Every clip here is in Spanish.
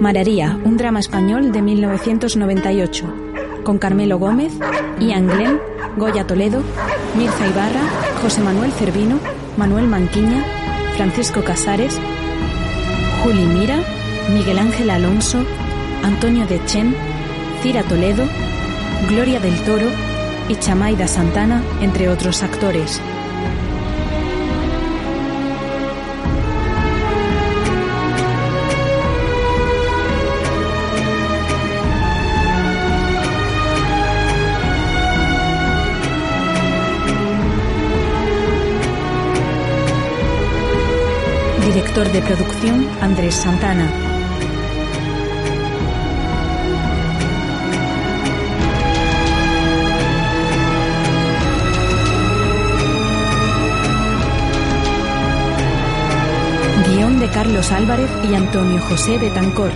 Mararía, un drama español de 1998, con Carmelo Gómez, Ian Glenn, Goya Toledo, Mirza Ibarra, José Manuel Cervino, Manuel Manquiña, Francisco Casares, Juli Mira, Miguel Ángel Alonso, Antonio de Chen, Cira Toledo, Gloria del Toro y Chamaida Santana, entre otros actores. Director de producción Andrés Santana. Guión de Carlos Álvarez y Antonio José Betancor,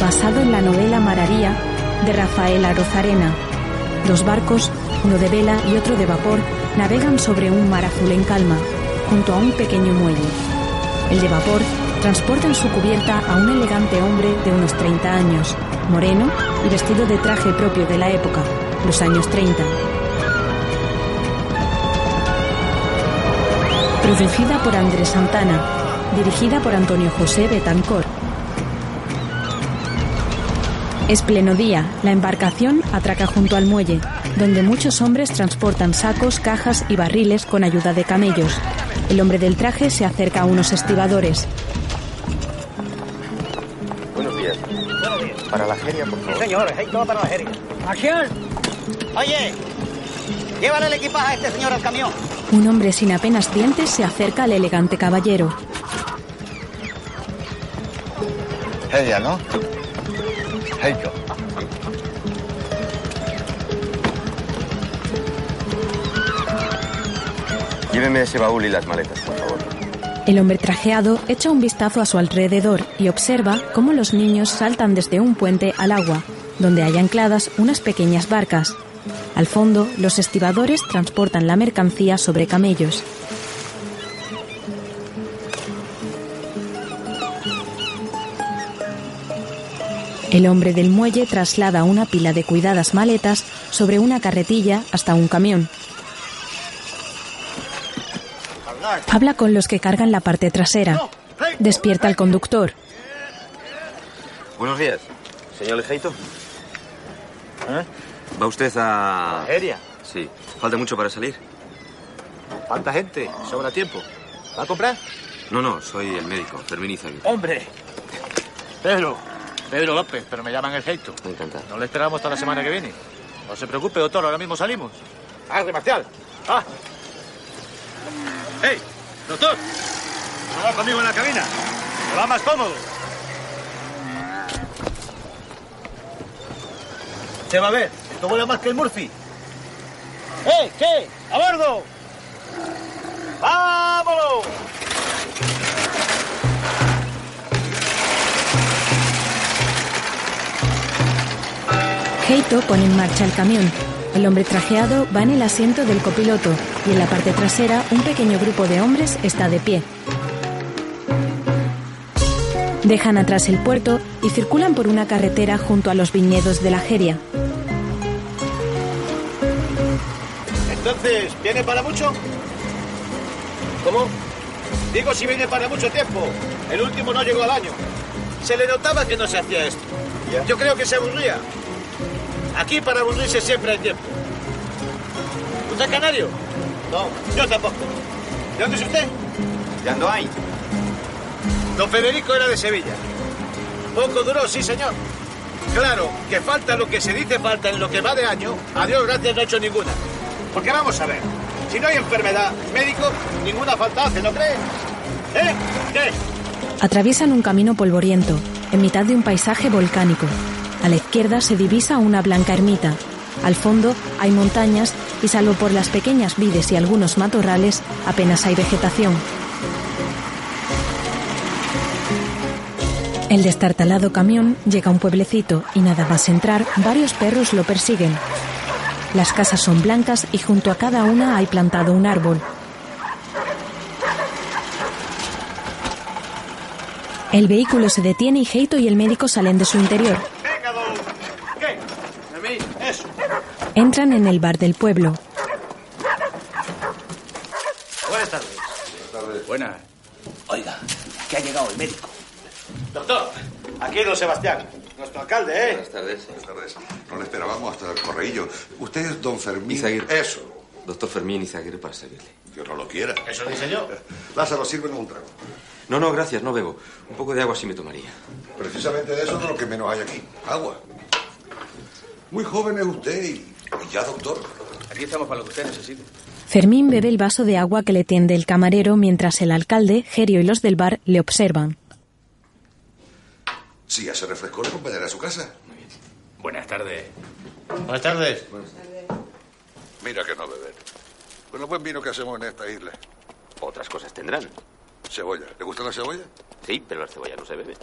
basado en la novela Mararía de Rafael Arozarena. Dos barcos, uno de vela y otro de vapor, navegan sobre un mar azul en calma, junto a un pequeño muelle. El de vapor transporta en su cubierta a un elegante hombre de unos 30 años, moreno y vestido de traje propio de la época, los años 30. Producida por Andrés Santana, dirigida por Antonio José Betancor. Es pleno día, la embarcación atraca junto al muelle, donde muchos hombres transportan sacos, cajas y barriles con ayuda de camellos. El hombre del traje se acerca a unos estibadores. Buenos días. Para la feria, por favor. señor, hay todo para la feria. ¡Acción! Oye, llévale el equipaje a este señor al camión. Un hombre sin apenas dientes se acerca al elegante caballero. Ella, ¿no? Heiko. Lléveme ese baúl y las maletas, por favor. El hombre trajeado echa un vistazo a su alrededor y observa cómo los niños saltan desde un puente al agua, donde hay ancladas unas pequeñas barcas. Al fondo, los estibadores transportan la mercancía sobre camellos. El hombre del muelle traslada una pila de cuidadas maletas sobre una carretilla hasta un camión. Habla con los que cargan la parte trasera. Despierta al conductor. Buenos días. Señor Lejeito. ¿Eh? ¿Va usted a...? Feria. Sí. ¿Falta mucho para salir? Falta gente, sobra tiempo. ¿Va a comprar? No, no, soy el médico, Fermín Izaguirre. Hombre. Pedro. Pedro López, pero me llaman el Jeito. Encantado. No le esperamos hasta la semana que viene. No se preocupe, doctor, ahora mismo salimos. ¡Arde, Marcial! ¡Ah! ¡Hey! ¡Doctor! ¿No va conmigo en la cabina? ¿Me va más cómodo? Se va a ver. Esto vuela más que el Murphy. ¡Eh! ¿Qué? ¡A bordo! ¡Vámonos! Heito pone en marcha el camión. El hombre trajeado va en el asiento del copiloto y en la parte trasera un pequeño grupo de hombres está de pie. Dejan atrás el puerto y circulan por una carretera junto a los viñedos de la Jeria. Entonces, ¿viene para mucho? ¿Cómo? Digo si viene para mucho tiempo. El último no llegó al año. Se le notaba que no se hacía esto. Yo creo que se aburría. Aquí para aburrirse siempre hay tiempo. ¿Usted es canario? No, yo tampoco. ¿De dónde es usted? ¿De Andoain? Don Federico era de Sevilla. Poco duró, sí, señor. Claro, que falta lo que se dice falta en lo que va de año. A Dios gracias no he hecho ninguna. Porque vamos a ver. Si no hay enfermedad, médico, ninguna falta hace, ¿no cree? ¿Eh? ¿Qué? Atraviesan un camino polvoriento, en mitad de un paisaje volcánico. A la izquierda se divisa una blanca ermita. Al fondo hay montañas y salvo por las pequeñas vides y algunos matorrales, apenas hay vegetación. El destartalado camión llega a un pueblecito y nada más entrar, varios perros lo persiguen. Las casas son blancas y junto a cada una hay plantado un árbol. El vehículo se detiene y Heito y el médico salen de su interior. Venga, don. ¿Qué? Fermín, eso. Entran en el bar del pueblo. Buenas tardes. Buenas. Oiga, que ha llegado el médico. Doctor, aquí don Sebastián, nuestro alcalde, ¿eh? Buenas tardes. Buenas tardes. No le esperábamos hasta el correillo. Usted es don Fermín. Izaguirre. Eso. Doctor Fermín Izaguirre para servirle. Dios no lo quiera. Eso dice yo. Lázaro, sírvenos un trago. No, no, gracias, no bebo. Un poco de agua sí me tomaría. Precisamente de eso es lo que menos hay aquí. Agua. Muy joven es usted y ya doctor. Aquí estamos para lo que usted necesite. Fermín bebe el vaso de agua que le tiende el camarero mientras el alcalde, Gerio y los del bar le observan. Si ya se refrescó, le acompañaré a su casa. Buenas tardes. Buenas tardes. Mira que no beber. Con el buen vino que hacemos en esta isla. Otras cosas tendrán. Cebolla. ¿Le gusta la cebolla? Sí, pero la cebolla no se bebe.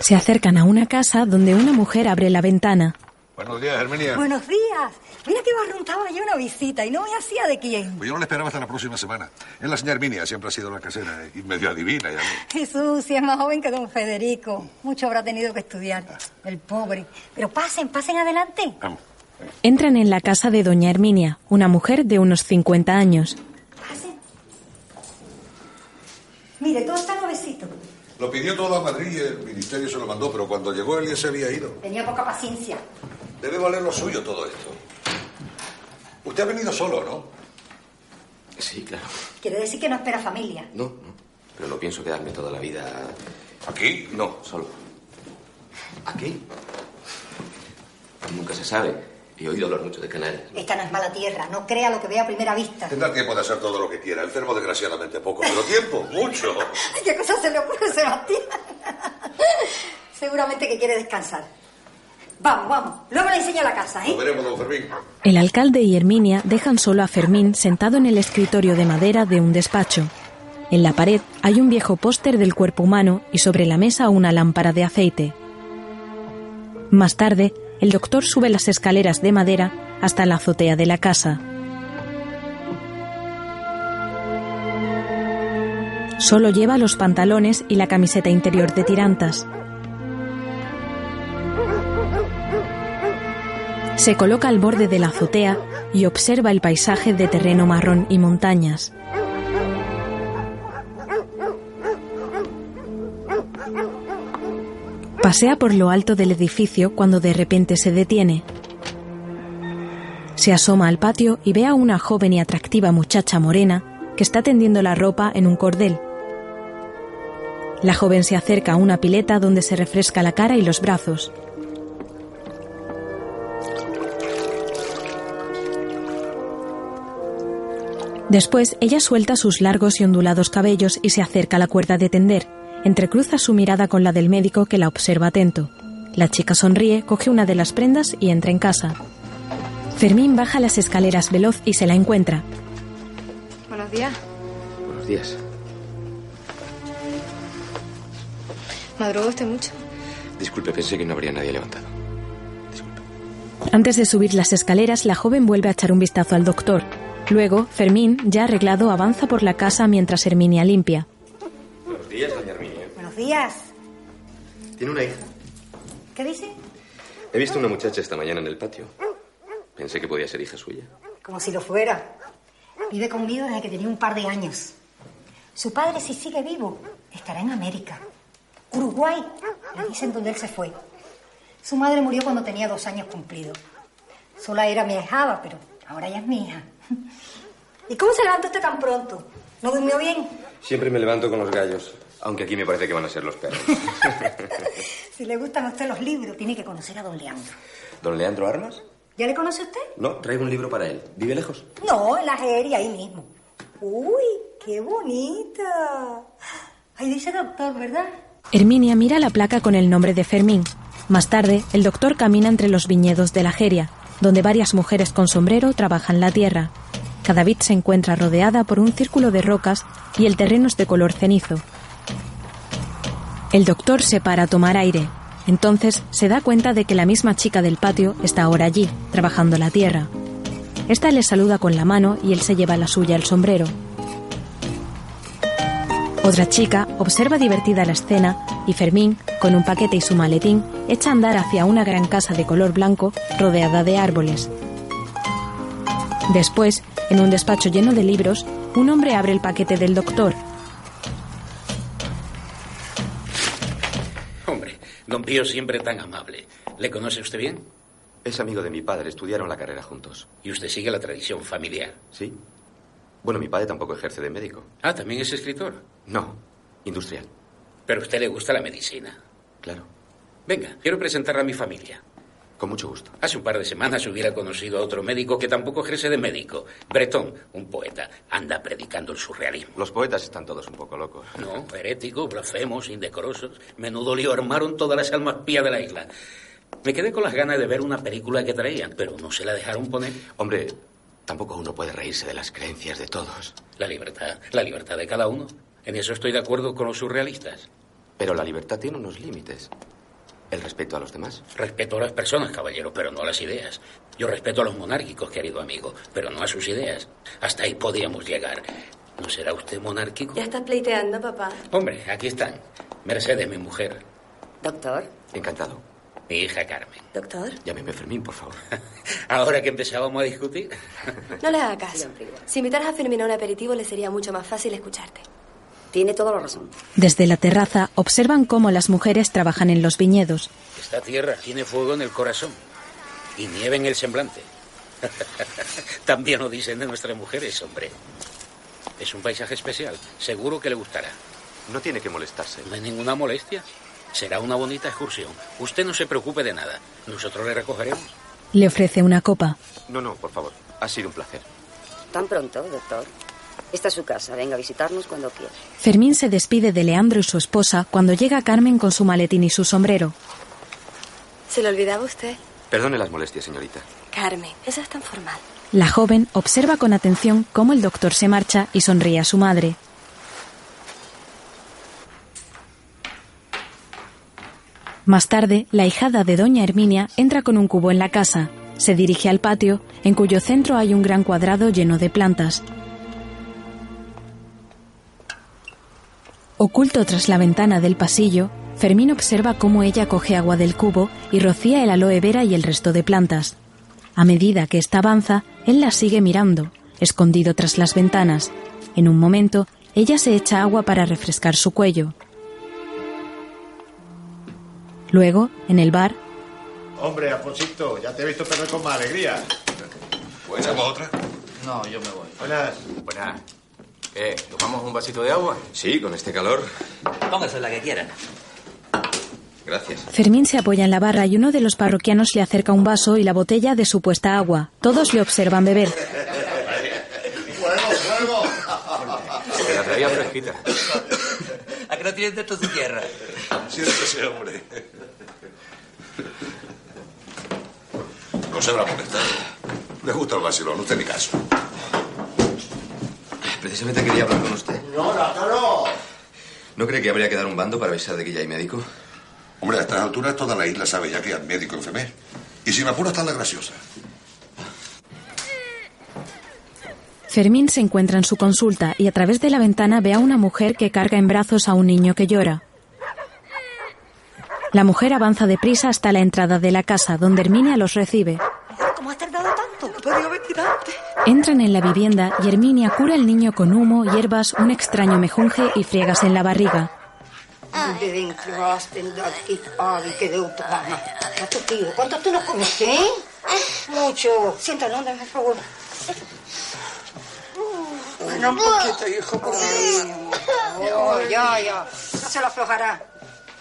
Se acercan a una casa donde una mujer abre la ventana. Buenos días, Herminia. Buenos días. Mira que barruntaba yo una visita y no me hacía de quién. Pues yo no le esperaba hasta la próxima semana. Es la señora Herminia, siempre ha sido la casera y medio adivina. Ya. Jesús, si es más joven que don Federico. Mucho habrá tenido que estudiar. El pobre. Pero pasen, pasen adelante. Vamos. Entran en la casa de doña Herminia, una mujer de unos 50 años. Pasen. Mire, todo está nuevecito. Lo pidió todo a Madrid y el ministerio se lo mandó, pero cuando llegó él ya se había ido. Tenía poca paciencia. Debe valer lo suyo todo esto. Usted ha venido solo, ¿no? Sí, claro. Quiere decir que no espera familia. No, no. Pero no pienso quedarme toda la vida. ¿Aquí? No, solo. ¿Aquí? Nunca se sabe. He oído hablar mucho de Canarias. Esta no es mala tierra. No crea lo que ve a primera vista. Tendrá tiempo de hacer todo lo que quiera. Enfermo desgraciadamente poco, pero tiempo, mucho. ¿Qué cosa se le ocurre, Sebastián? Seguramente que quiere descansar. Vamos, vamos. Luego le enseño la casa, ¿eh? Lo veremos, don Fermín. El alcalde y Herminia dejan solo a Fermín sentado en el escritorio de madera de un despacho. En la pared hay un viejo póster del cuerpo humano y sobre la mesa una lámpara de aceite. Más tarde, el doctor sube las escaleras de madera hasta la azotea de la casa. Solo lleva los pantalones y la camiseta interior de tirantas. Se coloca al borde de la azotea y observa el paisaje de terreno marrón y montañas. Pasea por lo alto del edificio cuando de repente se detiene. Se asoma al patio y ve a una joven y atractiva muchacha morena que está tendiendo la ropa en un cordel. La joven se acerca a una pileta donde se refresca la cara y los brazos. Después, ella suelta sus largos y ondulados cabellos y se acerca a la cuerda de tender. Entrecruza su mirada con la del médico que la observa atento. La chica sonríe, coge una de las prendas y entra en casa. Fermín baja las escaleras veloz y se la encuentra. Buenos días. Buenos días. ¿Madrugó usted mucho? Disculpe, pensé que no habría nadie levantado. Disculpe. Antes de subir las escaleras, la joven vuelve a echar un vistazo al doctor. Luego, Fermín, ya arreglado, avanza por la casa mientras Herminia limpia. Buenos días, doña Herminia. Buenos días. ¿Tiene una hija? ¿Qué dice? He visto una muchacha esta mañana en el patio. Pensé que podía ser hija suya. Como si lo fuera. Vive conmigo desde que tenía un par de años. Su padre, si sigue vivo, estará en América. Uruguay, le dicen donde él se fue. Su madre murió cuando tenía dos años cumplidos. Sola era mi ahijada, pero ahora ya es mi hija. ¿Y cómo se levanta usted tan pronto? ¿No durmió bien? Siempre me levanto con los gallos, aunque aquí me parece que van a ser los perros. Si le gustan a usted los libros, tiene que conocer a don Leandro. ¿Don Leandro Armas? ¿Ya le conoce usted? No, traigo un libro para él. ¿Vive lejos? No, en la jeria, ahí mismo. Uy, qué bonita. Ahí dice doctor, ¿verdad? Herminia mira la placa con el nombre de Fermín. Más tarde, el doctor camina entre los viñedos de la Jeria, donde varias mujeres con sombrero trabajan la tierra. Cada vid se encuentra rodeada por un círculo de rocas y el terreno es de color cenizo. El doctor se para a tomar aire. Entonces se da cuenta de que la misma chica del patio está ahora allí, trabajando la tierra. Esta le saluda con la mano y él se lleva la suya el sombrero. Otra chica observa divertida la escena y Fermín, con un paquete y su maletín, echa a andar hacia una gran casa de color blanco rodeada de árboles. Después, en un despacho lleno de libros, un hombre abre el paquete del doctor. Hombre, don Pío siempre tan amable. ¿Le conoce usted bien? Es amigo de mi padre, estudiaron la carrera juntos. ¿Y usted sigue la tradición familiar? Sí. Bueno, mi padre tampoco ejerce de médico. Ah, ¿también es escritor? No, industrial. Pero a usted le gusta la medicina. Claro. Venga, quiero presentarle a mi familia. Con mucho gusto. Hace un par de semanas hubiera conocido a otro médico que tampoco ejerce de médico. Breton, un poeta, anda predicando el surrealismo. Los poetas están todos un poco locos. No, heréticos, blasfemos, indecorosos. Menudo lío armaron todas las almas pías de la isla. Me quedé con las ganas de ver una película que traían, pero no se la dejaron poner. Hombre, tampoco uno puede reírse de las creencias de todos. La libertad, la libertad de cada uno. En eso estoy de acuerdo con los surrealistas. Pero la libertad tiene unos límites. El respeto a los demás. Respeto a las personas, caballero, pero no a las ideas. Yo respeto a los monárquicos, querido amigo, pero no a sus ideas. Hasta ahí podíamos llegar. ¿No será usted monárquico? Ya están pleiteando, papá. Hombre, aquí están. Mercedes, mi mujer. Doctor. Encantado. Mi hija Carmen. Doctor. Llámeme Fermín, por favor. Ahora que empezábamos a discutir. No le haga caso. Si invitaras a Fermín a un aperitivo, le sería mucho más fácil escucharte. Tiene toda la razón. Desde la terraza observan cómo las mujeres trabajan en los viñedos. Esta tierra tiene fuego en el corazón y nieve en el semblante. También lo dicen de nuestras mujeres, hombre. Es un paisaje especial. Seguro que le gustará. No tiene que molestarse. No hay ninguna molestia. Será una bonita excursión. Usted no se preocupe de nada. Nosotros le recogeremos. Le ofrece una copa. No, no, por favor. Ha sido un placer. ¿Tan pronto, doctor? Esta es su casa. Venga a visitarnos cuando quiera. Fermín se despide de Leandro y su esposa cuando llega Carmen con su maletín y su sombrero. ¿Se le olvidaba usted? Perdone las molestias, señorita. Carmen, eso es tan formal. La joven observa con atención cómo el doctor se marcha y sonríe a su madre. Más tarde, la hijada de doña Herminia entra con un cubo en la casa. Se dirige al patio, en cuyo centro hay un gran cuadrado lleno de plantas. Oculto tras la ventana del pasillo, Fermín observa cómo ella coge agua del cubo y rocía el aloe vera y el resto de plantas. A medida que ésta avanza, él la sigue mirando, escondido tras las ventanas. En un momento, ella se echa agua para refrescar su cuello. Luego, en el bar, Hombre, Alfonsito, ya te he visto perder con más alegría. ¿Echamos otra? No, yo me voy. Buenas. Buenas. ¿Qué? ¿Tomamos un vasito de agua? Sí, con este calor. Póngase la que quiera. Gracias. Fermín se apoya en la barra y uno de los parroquianos le acerca un vaso y la botella de supuesta agua. Todos le observan beber. ¡Fuego, fuego! Que la traía fresquita. ¿A que no tienes dentro su tierra? Siéntese, hombre. No se habrá molestado. Le gusta el vacilón, no usted ni caso. Precisamente quería hablar con usted. No, no, no. ¿No cree que habría que dar un bando para avisar de que ya hay médico? Hombre, a estas alturas toda la isla sabe ya que hay médico enfermero. Y si me apura está la graciosa. Fermín se encuentra en su consulta y a través de la ventana ve a una mujer que carga en brazos a un niño que llora. La mujer avanza deprisa hasta la entrada de la casa, donde Herminia los recibe. ¿Cómo has tardado tanto? Podría venir antes. Entran en la vivienda y Herminia cura al niño con humo, hierbas, un extraño mejunje y friegas en la barriga. ¿cuánto tú no comiste, eh? Mucho. Siéntate, ¿no? por favor. Bueno, un poquito, hijo, por favor. Ya, ya. No se lo aflojará.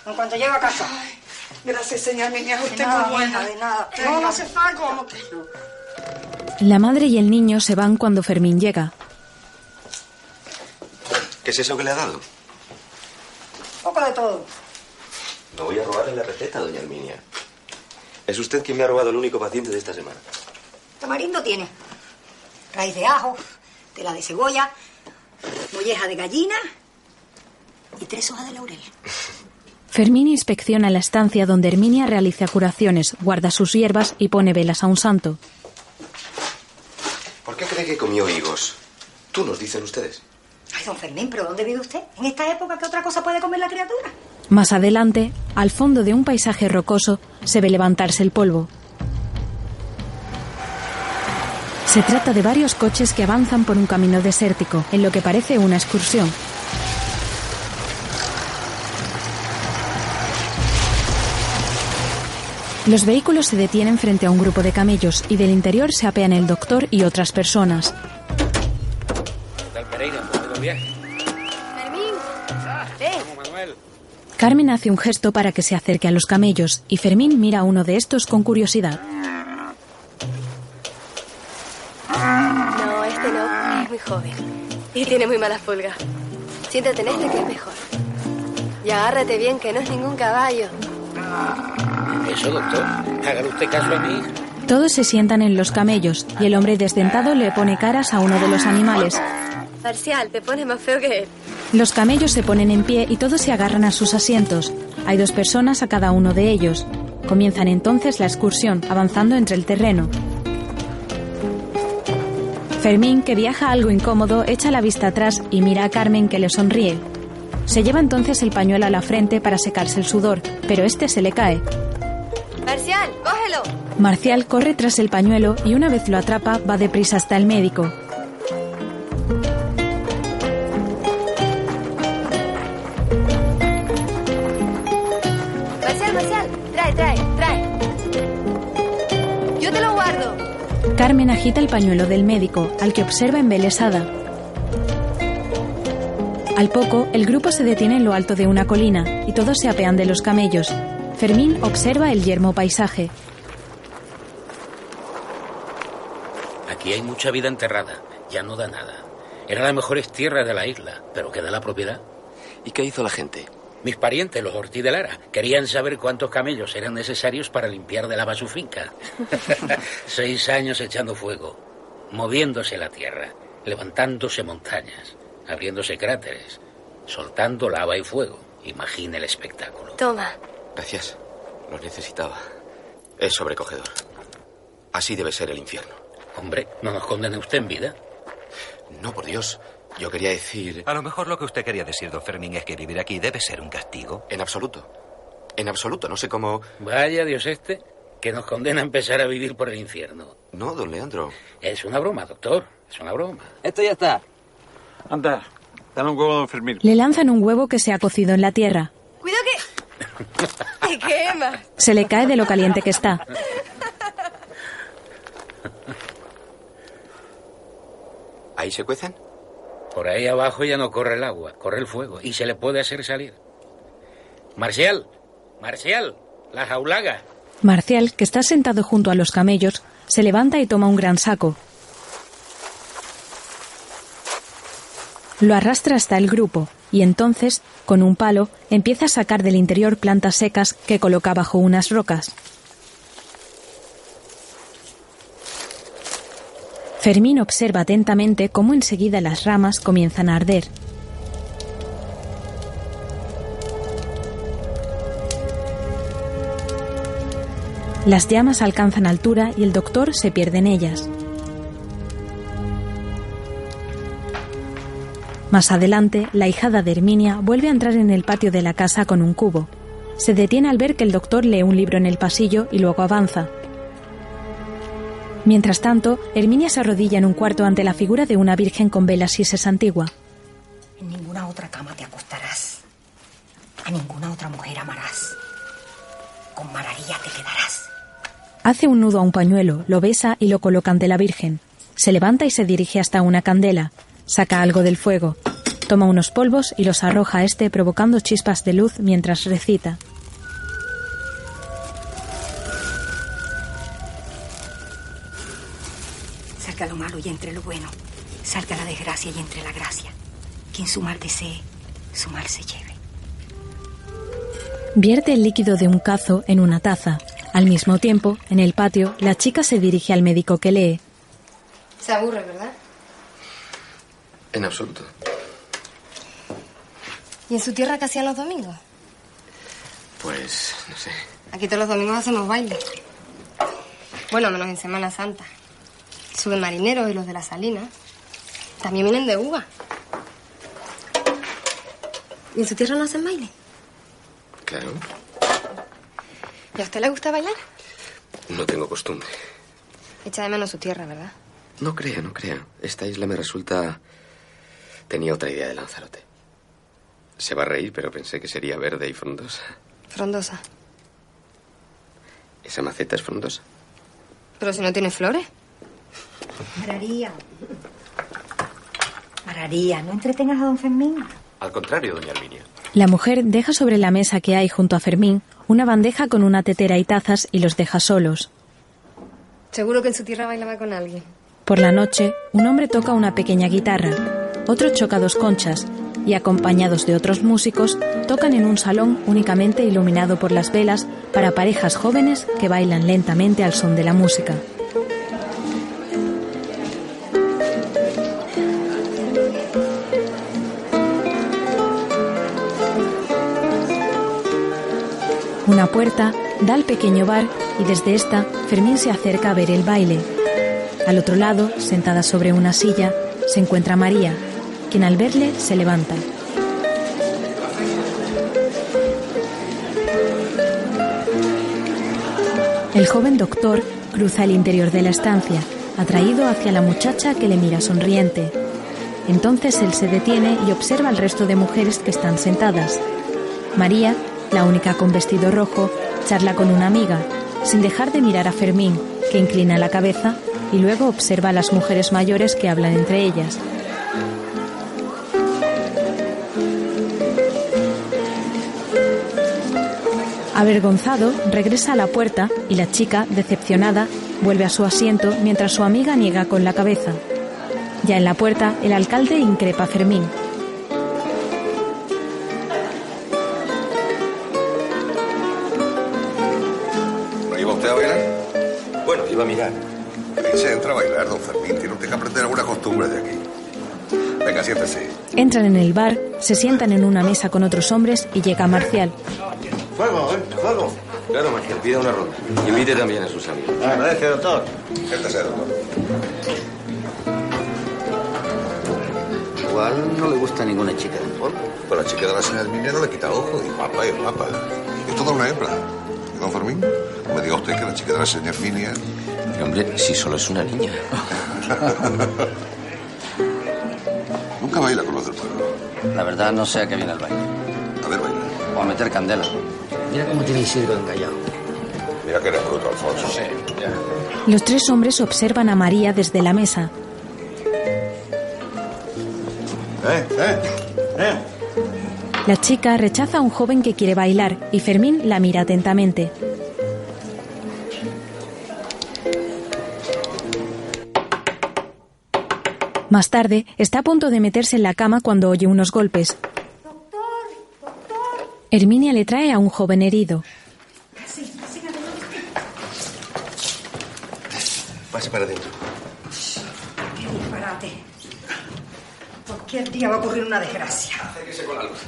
En cuanto llegue a casa. Gracias, señor niña. Usted nada, muy buena. de nada. No, no hace falta. ¿Cómo que no? La madre y el niño se van cuando Fermín llega. ¿Qué es eso que le ha dado? Poco de todo. No voy a robarle la receta, doña Herminia. Es usted quien me ha robado el único paciente de esta semana. Tamarindo tiene raíz de ajo, tela de cebolla, molleja de gallina y tres hojas de laurel. Fermín inspecciona la estancia donde Herminia realiza curaciones, guarda sus hierbas y pone velas a un santo. ¿Por qué cree que comió higos? Tú nos dicen ustedes. Ay, don Fermín, ¿pero dónde vive usted? En esta época, ¿qué otra cosa puede comer la criatura? Más adelante, al fondo de un paisaje rocoso, se ve levantarse el polvo. Se trata de varios coches que avanzan por un camino desértico, en lo que parece una excursión. Los vehículos se detienen frente a un grupo de camellos y del interior se apean el doctor y otras personas. Carmen hace un gesto para que se acerque a los camellos y Fermín mira a uno de estos con curiosidad. Muy joven. Y tiene muy malas pulgas. Siéntate en este que es mejor. Y agárrate bien, que no es ningún caballo. Eso, doctor. Hágale usted caso a mí. Todos se sientan en los camellos y el hombre desdentado le pone caras a uno de los animales. Parcial, te pones más feo que él. Los camellos se ponen en pie y todos se agarran a sus asientos. Hay dos personas a cada uno de ellos. Comienzan entonces la excursión, avanzando entre el terreno. Fermín, que viaja algo incómodo, echa la vista atrás y mira a Carmen que le sonríe. Se lleva entonces el pañuelo a la frente para secarse el sudor, pero este se le cae. Parcial, cógelo. Marcial corre tras el pañuelo y una vez lo atrapa va deprisa hasta el médico. Carmen agita el pañuelo del médico, al que observa embelesada. Al poco, el grupo se detiene en lo alto de una colina y todos se apean de los camellos. Fermín observa el yermo paisaje. Aquí hay mucha vida enterrada. Ya no da nada. Era la mejor tierra de la isla, pero queda la propiedad. ¿Y qué hizo la gente? Mis parientes, los Ortiz de Lara, querían saber cuántos camellos eran necesarios para limpiar de lava su finca. Seis años echando fuego, moviéndose la tierra, levantándose montañas, abriéndose cráteres, soltando lava y fuego. Imagine el espectáculo. Toma. Gracias. Lo necesitaba. Es sobrecogedor. Así debe ser el infierno. Hombre, ¿no nos condena usted en vida? No, por Dios. Yo quería decir... A lo mejor lo que usted quería decir, don Fermín, es que vivir aquí debe ser un castigo. En absoluto. En absoluto. No sé cómo... Vaya Dios este, que nos condena a empezar a vivir por el infierno. No, don Leandro. Es una broma, doctor. Es una broma. Esto ya está. Anda, dale un huevo a don Fermín. Le lanzan un huevo que se ha cocido en la tierra. Cuidado que... ¡Te quema! Se le cae de lo caliente que está. ¿Ahí se cuecen? Por ahí abajo ya no corre el agua, corre el fuego y se le puede hacer salir. Marcial, Marcial, la jaulaga. Marcial, que está sentado junto a los camellos, se levanta y toma un gran saco. Lo arrastra hasta el grupo y entonces, con un palo, empieza a sacar del interior plantas secas que coloca bajo unas rocas. Fermín observa atentamente cómo enseguida las ramas comienzan a arder. Las llamas alcanzan altura y el doctor se pierde en ellas. Más adelante, la hijada de Herminia vuelve a entrar en el patio de la casa con un cubo. Se detiene al ver que el doctor lee un libro en el pasillo y luego avanza. Mientras tanto, Herminia se arrodilla en un cuarto ante la figura de una virgen con velas y antigua. En ninguna otra cama te acostarás. A ninguna otra mujer amarás. Con María te quedarás. Hace un nudo a un pañuelo, lo besa y lo coloca ante la Virgen. Se levanta y se dirige hasta una candela. Saca algo del fuego. Toma unos polvos y los arroja a este provocando chispas de luz mientras recita. Salga lo malo y entre lo bueno. Salga la desgracia y entre la gracia. Quien su mal desee, su mal se lleve. Vierte el líquido de un cazo en una taza. Al mismo tiempo, en el patio, la chica se dirige al médico que lee. Se aburre, ¿verdad? En absoluto. ¿Y en su tierra qué hacían los domingos? Pues, no sé. Aquí todos los domingos hacemos baile. Bueno, menos en Semana Santa. Suben marineros y los de la salina. También vienen de uva. ¿Y en su tierra no hacen baile? Claro, ¿Y a usted le gusta bailar? no tengo costumbre. Echa de menos su tierra, ¿verdad? No crea, no crea. Esta isla me resulta... Tenía otra idea de Lanzarote. Se va a reír, pero pensé que sería verde y frondosa. Frondosa. ¿Esa maceta es frondosa? Pero si no tiene flores. Mararía. Mararía, no entretengas a don Fermín. Al contrario, doña Arminia. La mujer deja sobre la mesa que hay junto a Fermín una bandeja con una tetera y tazas y los deja solos. Seguro que en su tierra bailaba con alguien. Por la noche, un hombre toca una pequeña guitarra, otro choca dos conchas y, acompañados de otros músicos, tocan en un salón únicamente iluminado por las velas para parejas jóvenes que bailan lentamente al son de la música. Una puerta da al pequeño bar y desde esta Fermín se acerca a ver el baile. Al otro lado, sentada sobre una silla, se encuentra María, quien al verle se levanta. El joven doctor cruza el interior de la estancia, atraído hacia la muchacha que le mira sonriente. Entonces él se detiene y observa al resto de mujeres que están sentadas. María, la única con vestido rojo, charla con una amiga, sin dejar de mirar a Fermín, que inclina la cabeza y luego observa a las mujeres mayores que hablan entre ellas. Avergonzado, regresa a la puerta y la chica, decepcionada, vuelve a su asiento mientras su amiga niega con la cabeza. Ya en la puerta, el alcalde increpa a Fermín. Que aprender alguna costumbre de aquí. Venga, siéntese. Entran en el bar, se sientan en una mesa con otros hombres y llega Marcial. Fuego, ¿eh? Fuego. Claro, Marcial, pida una ronda. Invite también a sus amigos. Agradece, doctor. Siéntese, doctor. Igual no le gusta ninguna chica. Bueno, pues la chica de la señal Herminia no le quita ojo. Y guapa, es guapa. Es toda una hembra. ¿Y don Fermín? Me diga usted que la chica de la Herminia... Pero, hombre, si solo es una niña. Nunca baila con los del pueblo. La verdad no sé a qué viene el baile. A ver, baila. O a meter candela. Mira cómo tiene Isidro engallado. Mira que eres bruto, Alfonso. Sí, ya. Los tres hombres observan a María desde la mesa. ¿Eh? ¿Eh? ¿Eh? La chica rechaza a un joven que quiere bailar y Fermín la mira atentamente. Más tarde, está a punto de meterse en la cama cuando oye unos golpes. Herminia le trae a un joven herido. Pase para adentro. Qué disparate. Cualquier día va a ocurrir una desgracia. Acérquese con la luz.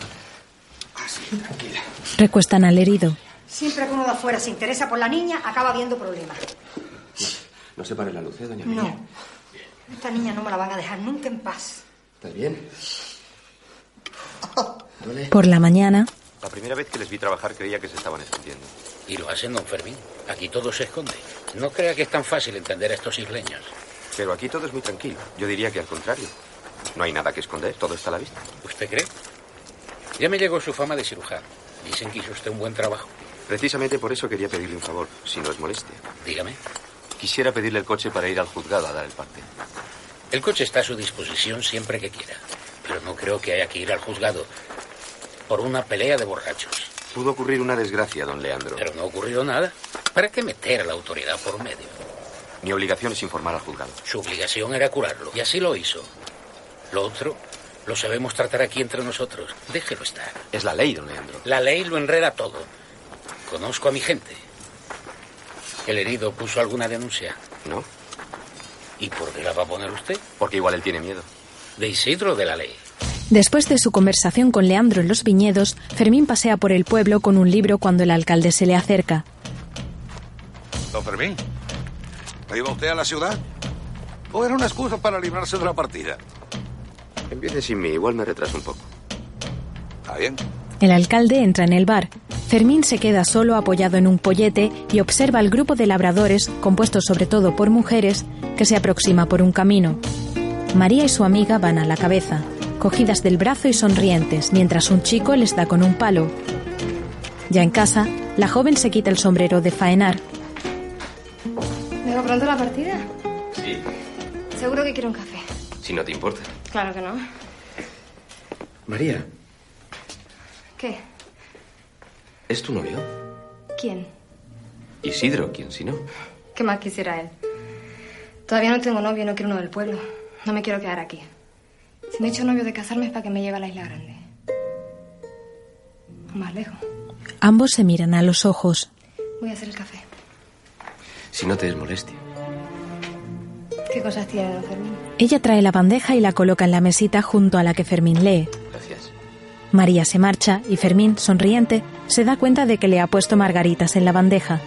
Tranquila. Recuestan al herido. Siempre que uno de afuera se interesa por la niña, acaba habiendo problemas. No se pare la luz, ¿eh, doña No. Arminia? Esta niña no me la van a dejar nunca en paz. ¿Estás bien? ¿Duele? Por la mañana, La primera vez que les vi trabajar creía que se estaban escondiendo. Y lo hacen, don Fermín. Aquí todo se esconde. No crea que es tan fácil entender a estos isleños. Pero aquí todo es muy tranquilo. Yo diría que al contrario. No hay nada que esconder, todo está a la vista. ¿Usted cree? Ya me llegó su fama de cirujano. Dicen que hizo usted un buen trabajo. Precisamente por eso quería pedirle un favor, si no es molestia. Dígame. Quisiera pedirle el coche para ir al juzgado a dar el parte. El coche está a su disposición siempre que quiera. Pero no creo que haya que ir al juzgado por una pelea de borrachos. Pudo ocurrir una desgracia, don Leandro. Pero no ha ocurrido nada. ¿Para qué meter a la autoridad por medio? Mi obligación es informar al juzgado. Su obligación era curarlo. Y así lo hizo. Lo otro lo sabemos tratar aquí entre nosotros. Déjelo estar. Es la ley, don Leandro. La ley lo enreda todo. Conozco a mi gente. ¿El herido puso alguna denuncia? ¿No? ¿Y por qué la va a poner usted? Porque igual él tiene miedo. ¿De Isidro o de la ley? después de su conversación con Leandro en los viñedos, Fermín pasea por el pueblo con un libro cuando el alcalde se le acerca. Don Fermín, ¿no iba usted a la ciudad? ¿O era una excusa para librarse de la partida? Empiece sin mí, igual me retraso un poco. ¿Está bien? El alcalde entra en el bar. Fermín se queda solo apoyado en un pollete y observa al grupo de labradores, compuesto sobre todo por mujeres, que se aproxima por un camino. María y su amiga van a la cabeza, cogidas del brazo y sonrientes, mientras un chico les da con un palo. Ya en casa, la joven se quita el sombrero de faenar. ¿Vengo pronto a la partida? Sí, Seguro que quiero un café. si no te importa. Claro que no. María, ¿Qué? ¿es tu novio? ¿Quién? Isidro, ¿quién si no? ¿Qué más quisiera él? Todavía no tengo novio y no quiero uno del pueblo. No me quiero quedar aquí. Si me he hecho novio de casarme es para que me lleve a la isla grande. O más lejos. Ambos se miran a los ojos. Voy a hacer el café. Si no te es molestia. ¿Qué cosas tiene don Fermín? Ella trae la bandeja y la coloca en la mesita junto a la que Fermín lee. Gracias. María se marcha y Fermín, sonriente, se da cuenta de que le ha puesto margaritas en la bandeja.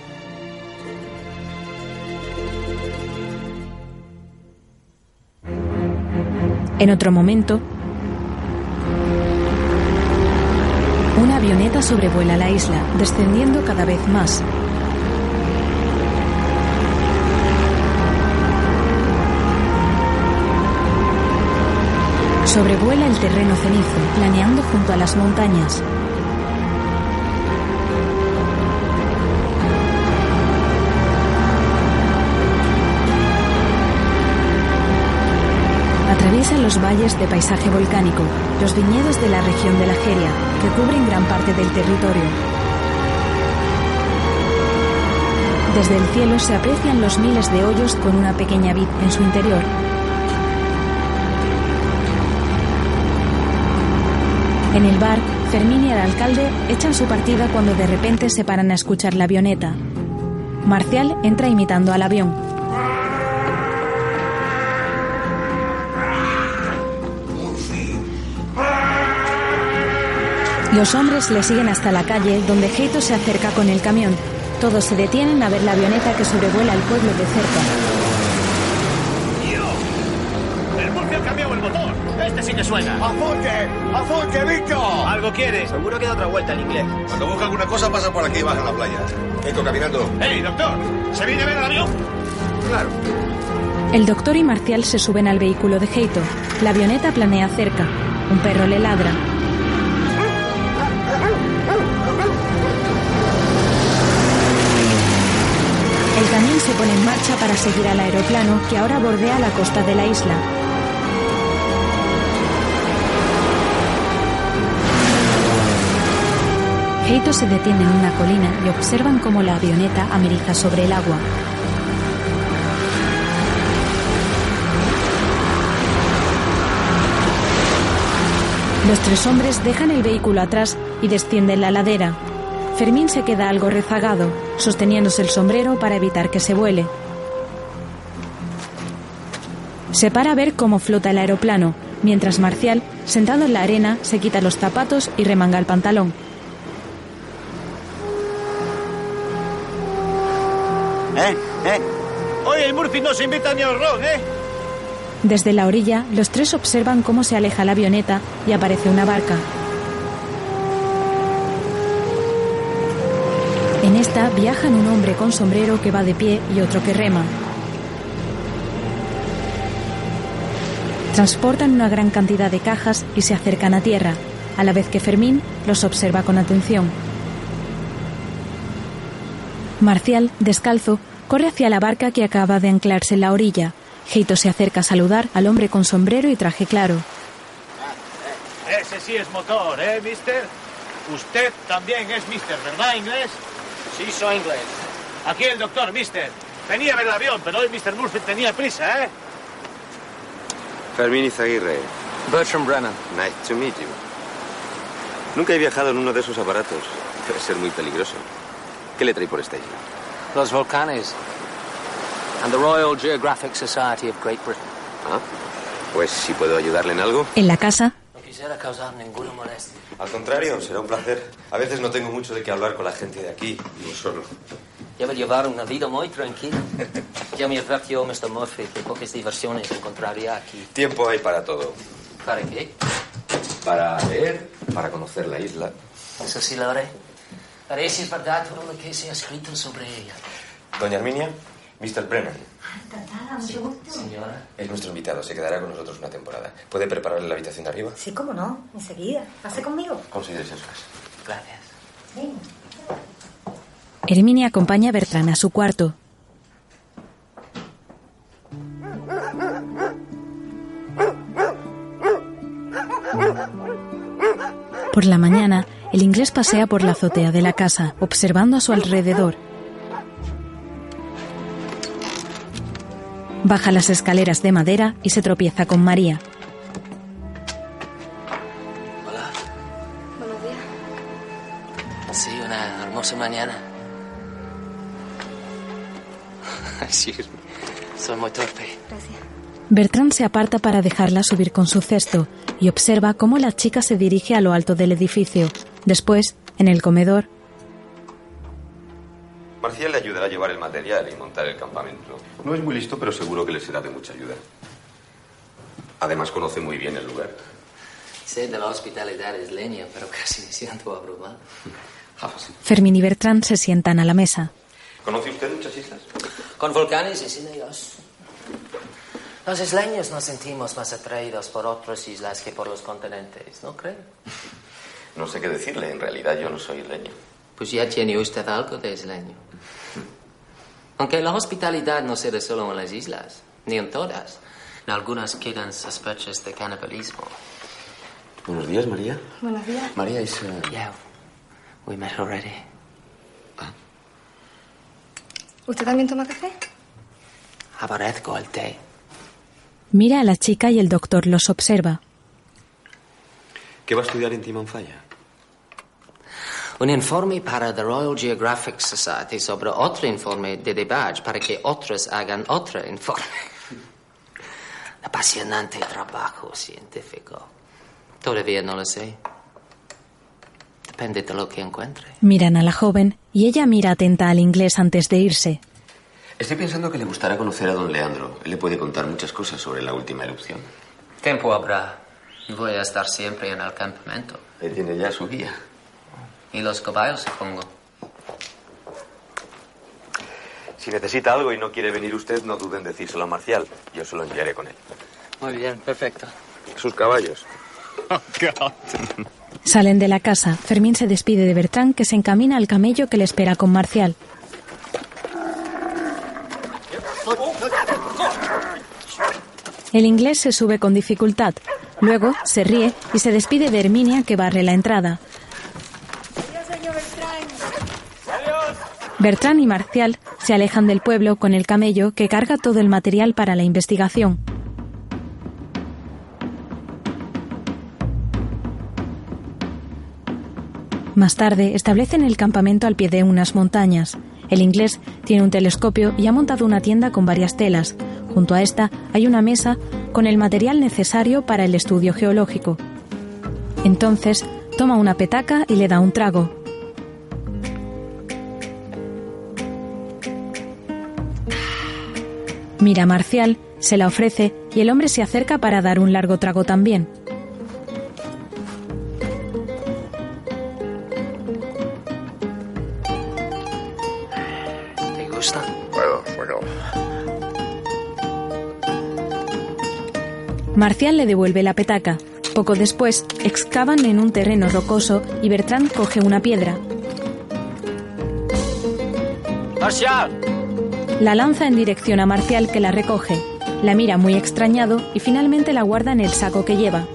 En otro momento, una avioneta sobrevuela la isla, descendiendo cada vez más. Sobrevuela el terreno cenizo, planeando junto a las montañas. Atraviesa los valles de paisaje volcánico, los viñedos de la región de la Geria, que cubren gran parte del territorio. Desde el cielo se aprecian los miles de hoyos con una pequeña vid en su interior. En el bar, Fermín y el alcalde echan su partida cuando de repente se paran a escuchar la avioneta. Marcial entra imitando al avión. Los hombres le siguen hasta la calle, donde Heito se acerca con el camión. Todos se detienen a ver la avioneta que sobrevuela el pueblo de cerca. ¡El Murphy ha cambiado el motor! ¡Este sí que suena! ¡Azulque, Víctor! ¿Algo quiere? Seguro que da otra vuelta en inglés. Cuando busca alguna cosa, pasa por aquí y baja a la playa. Esto, caminando. ¡Ey, doctor! ¿Se viene a ver el avión? Claro. El doctor y Marcial se suben al vehículo de Heito. La avioneta planea cerca. Un perro le ladra. El camión se pone en marcha para seguir al aeroplano que ahora bordea la costa de la isla. Heito se detiene en una colina y observan cómo la avioneta ameriza sobre el agua. Los tres hombres dejan el vehículo atrás y descienden la ladera. Fermín se queda algo rezagado, sosteniéndose el sombrero para evitar que se vuele. Se para a ver cómo flota el aeroplano, mientras Marcial, sentado en la arena, se quita los zapatos y remanga el pantalón. ¿Eh? ¿Eh? Oye, el Murphy no se invita ni al ron, ¿eh? Desde la orilla, los tres observan cómo se aleja la avioneta y aparece una barca. En esta viajan un hombre con sombrero que va de pie y otro que rema. Transportan una gran cantidad de cajas y se acercan a tierra, a la vez que Fermín los observa con atención. Marcial, descalzo, corre hacia la barca que acaba de anclarse en la orilla. Heito se acerca a saludar al hombre con sombrero y traje claro. Ese sí es motor, ¿eh, mister? Usted también es mister, ¿verdad, inglés? Sí, soy inglés. Aquí el doctor, mister. Venía a ver el avión, pero hoy Mr. Murphy tenía prisa, ¿eh? Fermín Izaguirre. Bertram Brennan. Nice to meet you. Nunca he viajado en uno de esos aparatos. Debe ser muy peligroso. ¿Qué le trae por esta isla? Los volcanes. And the Royal Geographic Society of Great Britain. Ah, pues si puedo ayudarle en algo. En la casa, No quisiera causar ninguna molestia. Al contrario, será un placer. A veces no tengo mucho de qué hablar con la gente de aquí. Vivo solo. Debe llevar una vida muy tranquila. Ya me advirtió Mr. Murphy que pocas diversiones encontraría aquí. Tiempo hay para todo. ¿Para qué? Para leer, para conocer la isla. Eso sí lo haré. Es verdad todo lo que se ha escrito sobre ella. Doña Arminia, Mr. Brennan. Encantada, mucho gusto. Señora. Es nuestro invitado, se quedará con nosotros una temporada. ¿Puede prepararle la habitación de arriba? Sí, cómo no, enseguida. Pase conmigo. Considérese su casa. Gracias. Sí. Herminia acompaña a Bertrand a su cuarto. Por la mañana, el inglés pasea por la azotea de la casa, observando a su alrededor. Baja las escaleras de madera y se tropieza con María. Buenos días. Sí, una hermosa mañana. Me. Soy muy torpe. Gracias. Bertrand se aparta para dejarla subir con su cesto y observa cómo la chica se dirige a lo alto del edificio. Después, en el comedor, Marcial le ayudará a llevar el material y montar el campamento. No es muy listo, pero seguro que le será de mucha ayuda. Además, conoce muy bien el lugar. Sé de la hospitalidad isleña, pero casi me siento abrumado. Ah, sí. Fermín y Bertrand se sientan a la mesa. ¿Conoce usted muchas islas? Con volcanes y sin ellos. Los isleños nos sentimos más atraídos por otras islas que por los continentes, ¿no cree? No sé qué decirle. En realidad, yo no soy isleño. Pues ya tiene usted algo de isleño. Aunque la hospitalidad no se da solo en las islas, ni en todas. En algunas quedan sospechas de canibalismo. Buenos días, María. Buenos días. María es... eh, Ya, we met already. ¿Usted también toma café? Aborrezco el té. Mira a la chica y el doctor los observa. ¿Qué va a estudiar en Timanfaya? Un informe para The Royal Geographic Society sobre otro informe de Debage para que otros hagan otro informe. Apasionante trabajo científico. Todavía no lo sé. Depende de lo que encuentre. Miran a la joven y ella mira atenta al inglés antes de irse. Estoy pensando que le gustará conocer a don Leandro. Él le puede contar muchas cosas sobre la última erupción. Tiempo habrá. Voy a estar siempre en el campamento. Él tiene ya su guía. Y los caballos, supongo. Si necesita algo y no quiere venir usted, no duden en decírselo a Marcial. Yo se lo enviaré con él. Muy bien, perfecto. Sus caballos. Salen de la casa. Fermín se despide de Bertrand que se encamina al camello que le espera con Marcial. El inglés se sube con dificultad. Luego se ríe y se despide de Herminia que barre la entrada. Bertrand y Marcial se alejan del pueblo con el camello que carga todo el material para la investigación. Más tarde establecen el campamento al pie de unas montañas. El inglés tiene un telescopio y ha montado una tienda con varias telas. Junto a esta hay una mesa con el material necesario para el estudio geológico. Entonces toma una petaca y le da un trago. Mira a Marcial, se la ofrece y el hombre se acerca para dar un largo trago también. Marcial le devuelve la petaca. Poco después, excavan en un terreno rocoso y Bertrand coge una piedra. ¡Marcial! La lanza en dirección a Marcial que la recoge. La mira muy extrañado y finalmente la guarda en el saco que lleva.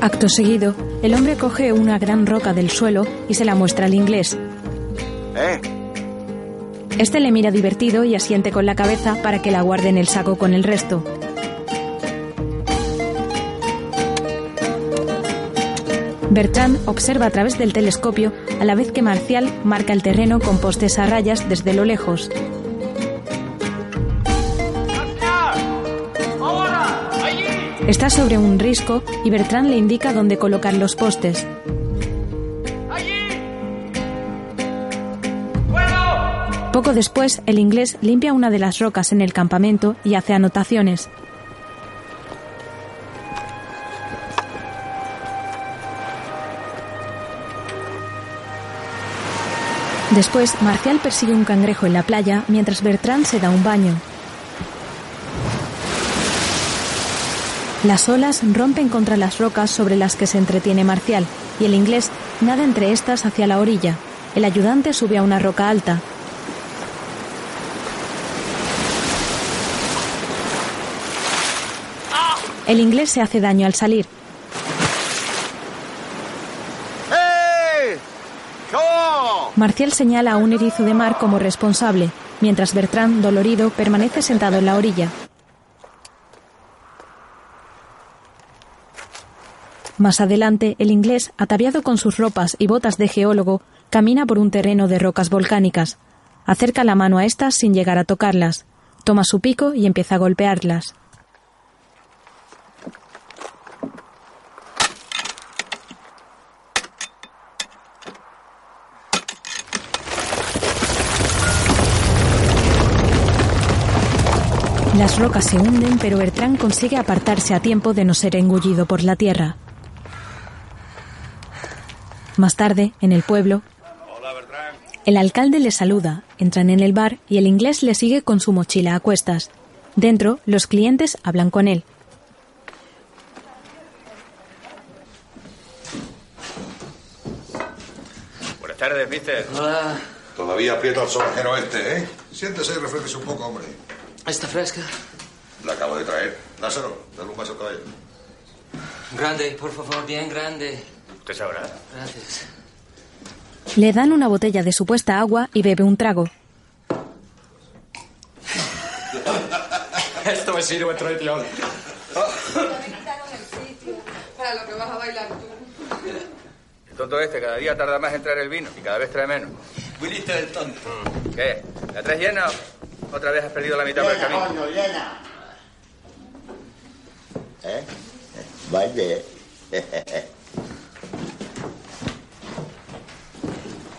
Acto seguido, el hombre coge una gran roca del suelo y se la muestra al inglés. ¿Eh? Este le mira divertido y asiente con la cabeza para que la guarde en el saco con el resto. Bertrand observa a través del telescopio a la vez que Marcial marca el terreno con postes a rayas desde lo lejos. Está sobre un risco y Bertrand le indica dónde colocar los postes. Después, el inglés limpia una de las rocas en el campamento y hace anotaciones. Después, Marcial persigue un cangrejo en la playa mientras Bertrand se da un baño. Las olas rompen contra las rocas sobre las que se entretiene Marcial y el inglés nada entre estas hacia la orilla. El ayudante sube a una roca alta. El inglés se hace daño al salir. Marcial señala a un erizo de mar como responsable, mientras Bertrand, dolorido, permanece sentado en la orilla. Más adelante, el inglés, ataviado con sus ropas y botas de geólogo, camina por un terreno de rocas volcánicas. Acerca la mano a estas sin llegar a tocarlas. Toma su pico y empieza a golpearlas. Las rocas se hunden, pero Bertrand consigue apartarse a tiempo de no ser engullido por la tierra. Más tarde, en el pueblo, el alcalde le saluda, entran en el bar y el inglés le sigue con su mochila a cuestas. Dentro, los clientes hablan con él. Buenas tardes, mister. Hola. Todavía aprieta el sonajero este, ¿eh? Siéntese y refresque un poco, hombre. ¿Está fresca? La acabo de traer. Lázaro, dale un vaso al caballo. Grande, por favor, bien grande. Usted sabrá. Gracias. Le dan una botella de supuesta agua y bebe un trago. Esto me sirve traición. Para lo que vas a bailar tú. El tonto este cada día tarda más en traer el vino y cada vez trae menos. Wilito del tonto. ¿Qué? ¿La traes llena? Otra vez has perdido la mitad por el camino. coño, llena. ¿Eh? Vaya.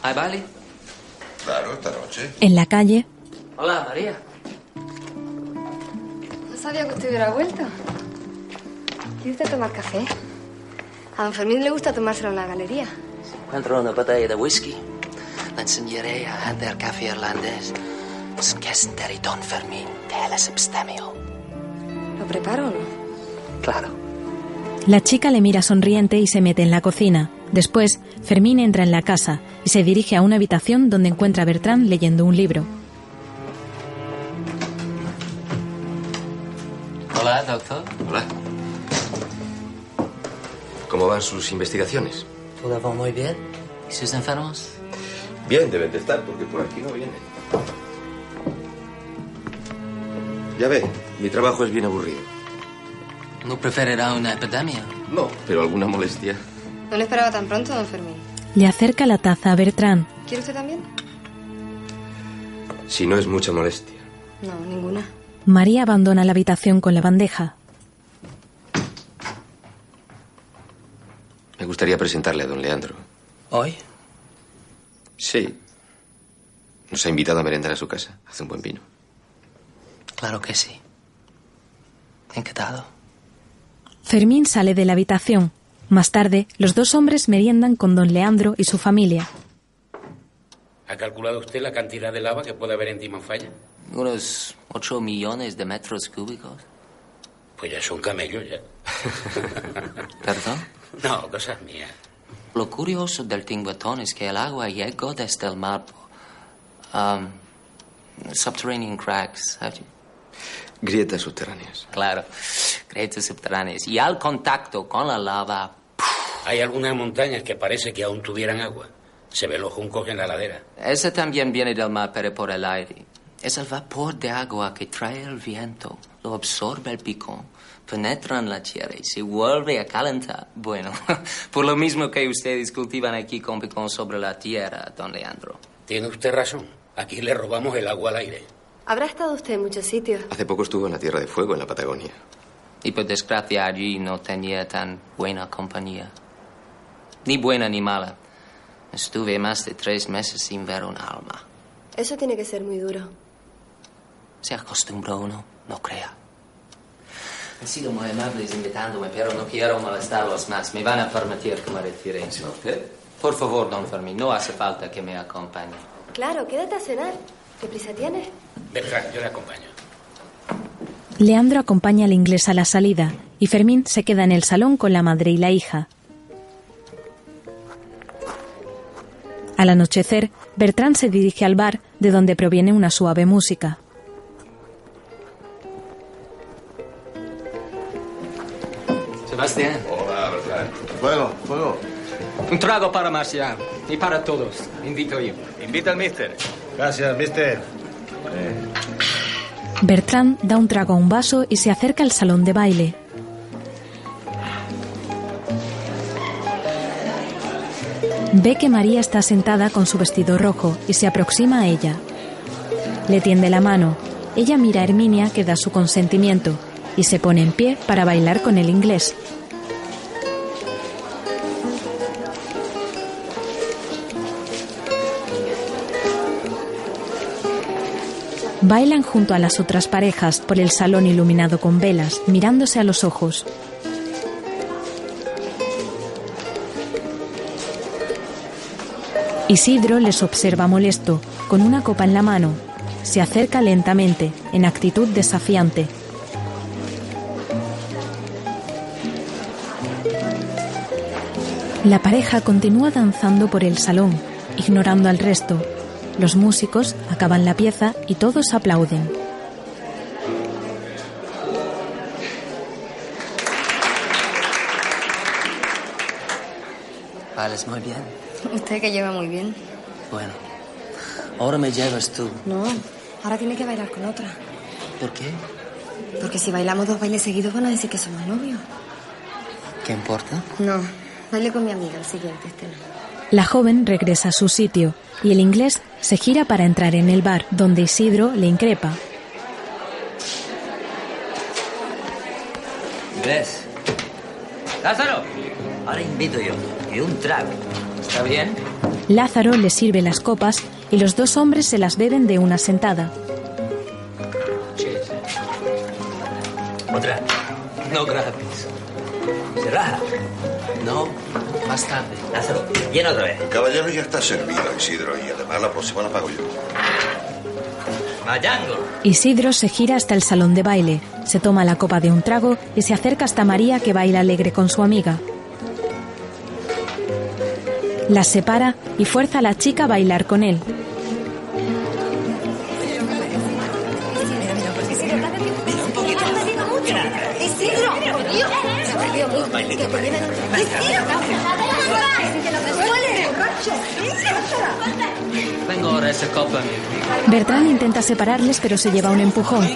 ¿Hay baile? Claro, esta noche. En la calle, Hola, María. No sabía que usted hubiera vuelto. ¿Quiere usted tomar café? A don Fermín le gusta tomárselo en la galería. Encuentro una botella de whisky. La enseñaré a hacer café irlandés. Es de Don Fermín de la Substemio. ¿Lo preparo o no? Claro. la chica le mira sonriente y se mete en la cocina. Después, Fermín entra en la casa y se dirige a una habitación donde encuentra a Bertrand leyendo un libro. Hola, doctor. Hola. ¿Cómo van sus investigaciones? ¿Todo va muy bien? ¿Y sus enfermos? Bien, deben de estar, porque por aquí no vienen. Ya ve, mi trabajo es bien aburrido. ¿No preferirá una epidemia? No, pero alguna molestia. No le esperaba tan pronto, don Fermín. Le acerca la taza a Bertrand. ¿Quiere usted también? Si no es mucha molestia. No, ninguna. María abandona la habitación con la bandeja. Me gustaría presentarle a don Leandro. ¿Hoy? Sí. Nos ha invitado a merendar a su casa. Hace un buen vino. Claro que sí. Encantado. Fermín sale de la habitación. Más tarde, los dos hombres meriendan con don Leandro y su familia. ¿Ha calculado usted la cantidad de lava que puede haber en Timanfaya? Unos 8 millones de metros cúbicos. Pues ya son camellos ya. ¿Perdón? No, cosas mías. Lo curioso del Tinguetón es que el agua llegó desde el mar um, subterranean cracks. Grietas subterráneas. Claro, grietas subterráneas. Y al contacto con la lava, Hay algunas montañas que parece que aún tuvieran agua. Se ven los juncos en la ladera. ese también viene del mar, pero por el aire. Es el vapor de agua que trae el viento, lo absorbe el picón, penetra en la tierra y se vuelve a calentar. Bueno, por lo mismo que ustedes cultivan aquí con picón sobre la tierra, don Leandro. Tiene usted razón. Aquí le robamos el agua al aire. ¿Habrá estado usted en muchos sitios? Hace poco estuvo en la Tierra de Fuego, en la Patagonia. Y por desgracia allí no tenía tan buena compañía. Ni buena ni mala. Estuve más de tres meses sin ver un alma. Eso tiene que ser muy duro. Se acostumbra uno, no crea. Han sido muy amables invitándome, pero no quiero molestarlos más. Me van a permitir que me retire. Por favor, don Fermín, no hace falta que me acompañe. Claro, quédate a cenar. ¿Qué prisa tienes? Bertrand, yo le acompaño. Leandro acompaña al inglés a la salida y Fermín se queda en el salón con la madre y la hija. Al anochecer, Bertrand se dirige al bar de donde proviene una suave música. Sebastián. Hola, Bertrand. Fuego, fuego. Un trago para Marcial y para todos. Invito yo. Invita al mister. Gracias, mister. Bertrand da un trago a un vaso y se acerca al salón de baile. Ve que María está sentada con su vestido rojo y se aproxima a ella. Le tiende la mano. Ella mira a Herminia que da su consentimiento y se pone en pie para bailar con el inglés. Bailan junto a las otras parejas por el salón iluminado con velas, mirándose a los ojos. Isidro les observa molesto, con una copa en la mano. Se acerca lentamente, en actitud desafiante. La pareja continúa danzando por el salón, ignorando al resto. Los músicos acaban la pieza y todos aplauden. Vales muy bien. Usted que lleva muy bien. Bueno, ahora me llevas tú. No, ahora tiene que bailar con otra. ¿Por qué? Porque si bailamos dos bailes seguidos van a decir que somos novios. ¿Qué importa? No, baile con mi amiga el siguiente, este no. La joven regresa a su sitio y el inglés se gira para entrar en el bar, donde Isidro le increpa. ¿Ves? ¡Lázaro! Ahora invito yo. Y un trago. ¿Está bien? Lázaro le sirve las copas y los dos hombres se las beben de una sentada. Otra. No, gracias. No, más tarde. Lázaro, llena otra vez. El caballero ya está servido, Isidro, y además la próxima la pago yo. Mayango. Isidro se gira hasta el salón de baile, se toma la copa de un trago y se acerca hasta María que baila alegre con su amiga. Las separa y fuerza a la chica a bailar con él. Vienen- ¡Isidro! Vengo ahora esa copa, mi Bertrand intenta separarles pero se lleva un empujón.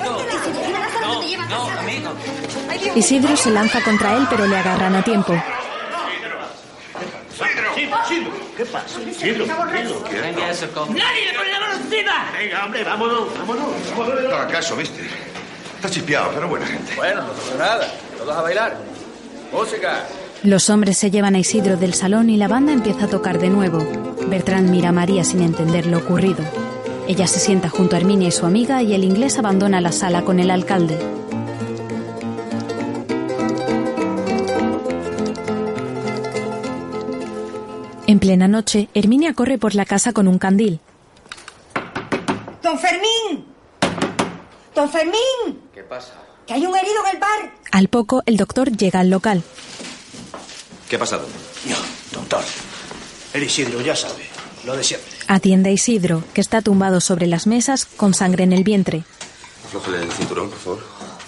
Isidro se lanza contra él pero le agarran a tiempo. ¿Qué pasa? Isidro, tranquilo. Venga copa. ¡Nadie le pone la mano encima! Venga, hombre, vámonos, vámonos. vámonos. No haga caso, mister. Está chispeado, pero buena gente. Bueno, no pasa nada. Todos a bailar. Música. Los hombres se llevan a Isidro del salón y la banda empieza a tocar de nuevo. Bertrand mira a María sin entender lo ocurrido. Ella se sienta junto a Herminia y su amiga y el inglés abandona la sala con el alcalde. En plena noche, Herminia corre por la casa con un candil. ¡Don Fermín! ¡Don Fermín! ¿Qué pasa? ¡Que hay un herido en el bar! Al poco, el doctor llega al local. ¿Qué ha pasado? No, doctor. El Isidro ya sabe. Lo de siempre. Atiende a Isidro, que está tumbado sobre las mesas con sangre en el vientre. Aflójale el cinturón, por favor.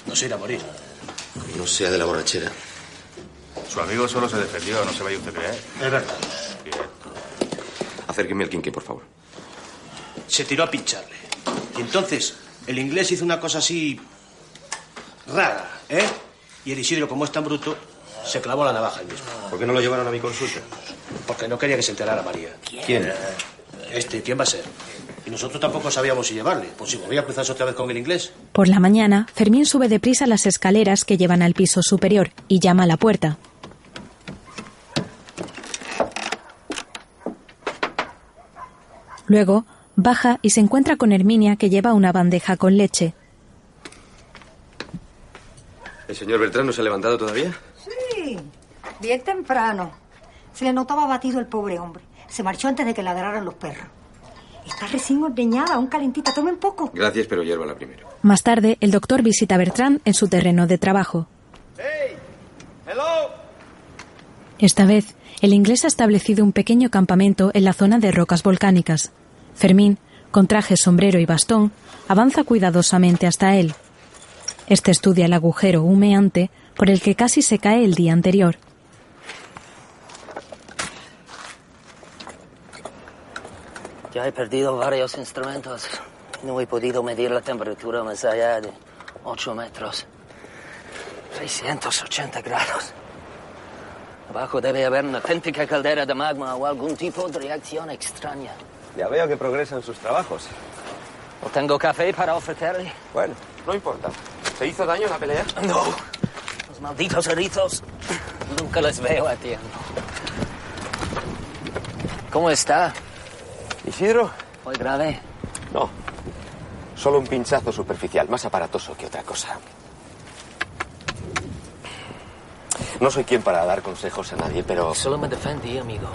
No se irá a morir. No sea de la borrachera. Su amigo solo se defendió, no se vaya usted a creer. Es verdad. Bien. Acérqueme al quinqué, por favor. Se tiró a pincharle. Y entonces el inglés hizo una cosa así. Rara, ¿eh? Y el Isidro, como es tan bruto, se clavó la navaja él mismo. ¿Por qué no lo llevaron a mi consulta? Porque no quería que se enterara María. ¿Quién? Este, ¿quién va a ser? Y nosotros tampoco sabíamos si llevarle. Pues si volvía a cruzarse otra vez con el inglés. Por la mañana, Fermín sube deprisa las escaleras que llevan al piso superior y llama a la puerta. Luego, baja y se encuentra con Herminia que lleva una bandeja con leche. ¿El señor Bertrán no se ha levantado todavía? Sí, bien temprano. Se le notaba abatido el pobre hombre. Se marchó antes de que ladraran los perros. Está recién ordeñada, aún calentita. Tomen poco. Gracias, pero la primero. Más tarde, el doctor visita a Bertrand en su terreno de trabajo. Hello. Esta vez, el inglés ha establecido un pequeño campamento en la zona de rocas volcánicas. Fermín, con traje, sombrero y bastón, avanza cuidadosamente hasta él. Este estudia el agujero humeante por el que casi se cae el día anterior. Ya he perdido varios instrumentos. No he podido medir la temperatura más allá de 8 metros. 680 grados. Abajo debe haber una auténtica caldera de magma o algún tipo de reacción extraña. Ya veo que progresan sus trabajos. ¿No tengo café para ofrecerle? Bueno, no importa. ¿Se hizo daño en la pelea? No. Los malditos erizos. Nunca les veo a tiempo. ¿Cómo está? ¿Isidro? ¿Muy grave? No. Solo un pinchazo superficial, más aparatoso que otra cosa. No soy quien para dar consejos a nadie, pero... Solo me defendí, amigo.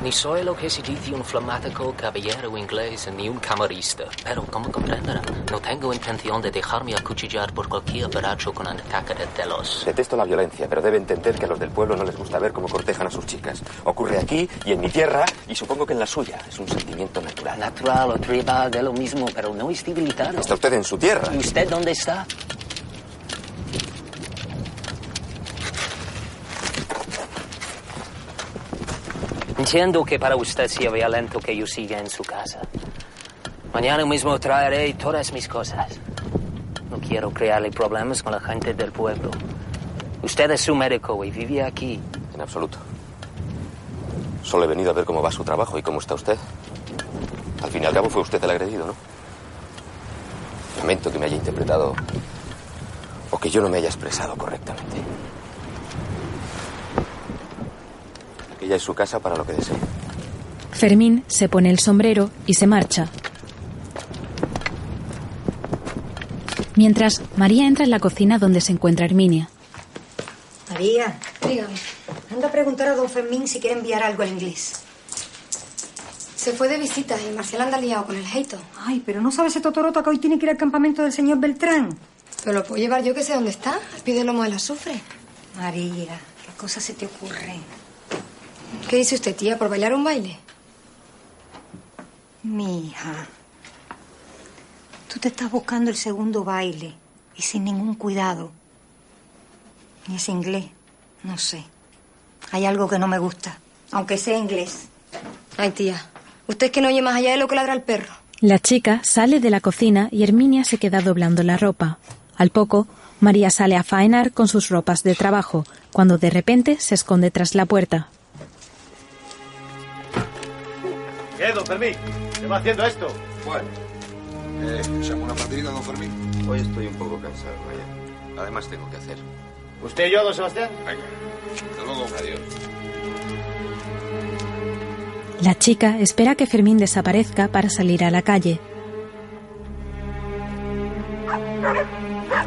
Ni soy lo que se dice un flamático caballero inglés ni un camarista. Pero, como comprenderá, no tengo intención de dejarme acuchillar por cualquier baracho con un ataque de celos. Detesto la violencia, pero debe entender que a los del pueblo no les gusta ver cómo cortejan a sus chicas. Ocurre aquí y en mi tierra, y supongo que en la suya. Es un sentimiento natural. Natural o tribal, de lo mismo, pero no es civilizado. Está usted en su tierra. ¿Y usted dónde está? Entiendo que para usted sea violento que yo siga en su casa. Mañana mismo traeré todas mis cosas. No quiero crearle problemas con la gente del pueblo. Usted es su médico y vive aquí. En absoluto. Solo he venido a ver cómo va su trabajo y cómo está usted. Al fin y al cabo fue usted el agredido, ¿no? Lamento que me haya interpretado o que yo no me haya expresado correctamente. Aquella es su casa para lo que desee. Fermín se pone el sombrero y se marcha. Mientras, María entra en la cocina donde se encuentra Herminia. María, Dígame. anda a preguntar a don Fermín si quiere enviar algo en inglés. Se fue de visita y Marcial anda liado con el heito. Ay, pero no sabe ese Totorota que hoy tiene que ir al campamento del señor Beltrán. Pero lo puedo llevar yo que sé dónde está, al pie del lomo del azufre. María, ¿qué cosa se te ocurre? ¿Qué dice usted, tía, por bailar un baile? Mi hija, tú te estás buscando el segundo baile y sin ningún cuidado. Y ese inglés, no sé. Hay algo que no me gusta, aunque sea inglés. Ay, tía, usted es que no oye más allá de lo que ladra el perro. La chica sale de la cocina y Herminia se queda doblando la ropa. Al poco, María sale a faenar con sus ropas de trabajo, cuando de repente se esconde tras la puerta. ¿Qué, don Fermín? ¿Qué va haciendo esto? Bueno. Eh, ¿Llamo una partida, don Fermín? Hoy estoy un poco cansado, vaya. Además tengo que hacer. ¿Usted y yo, don Sebastián? Venga. Hasta luego. Adiós. La chica espera que Fermín desaparezca para salir a la calle.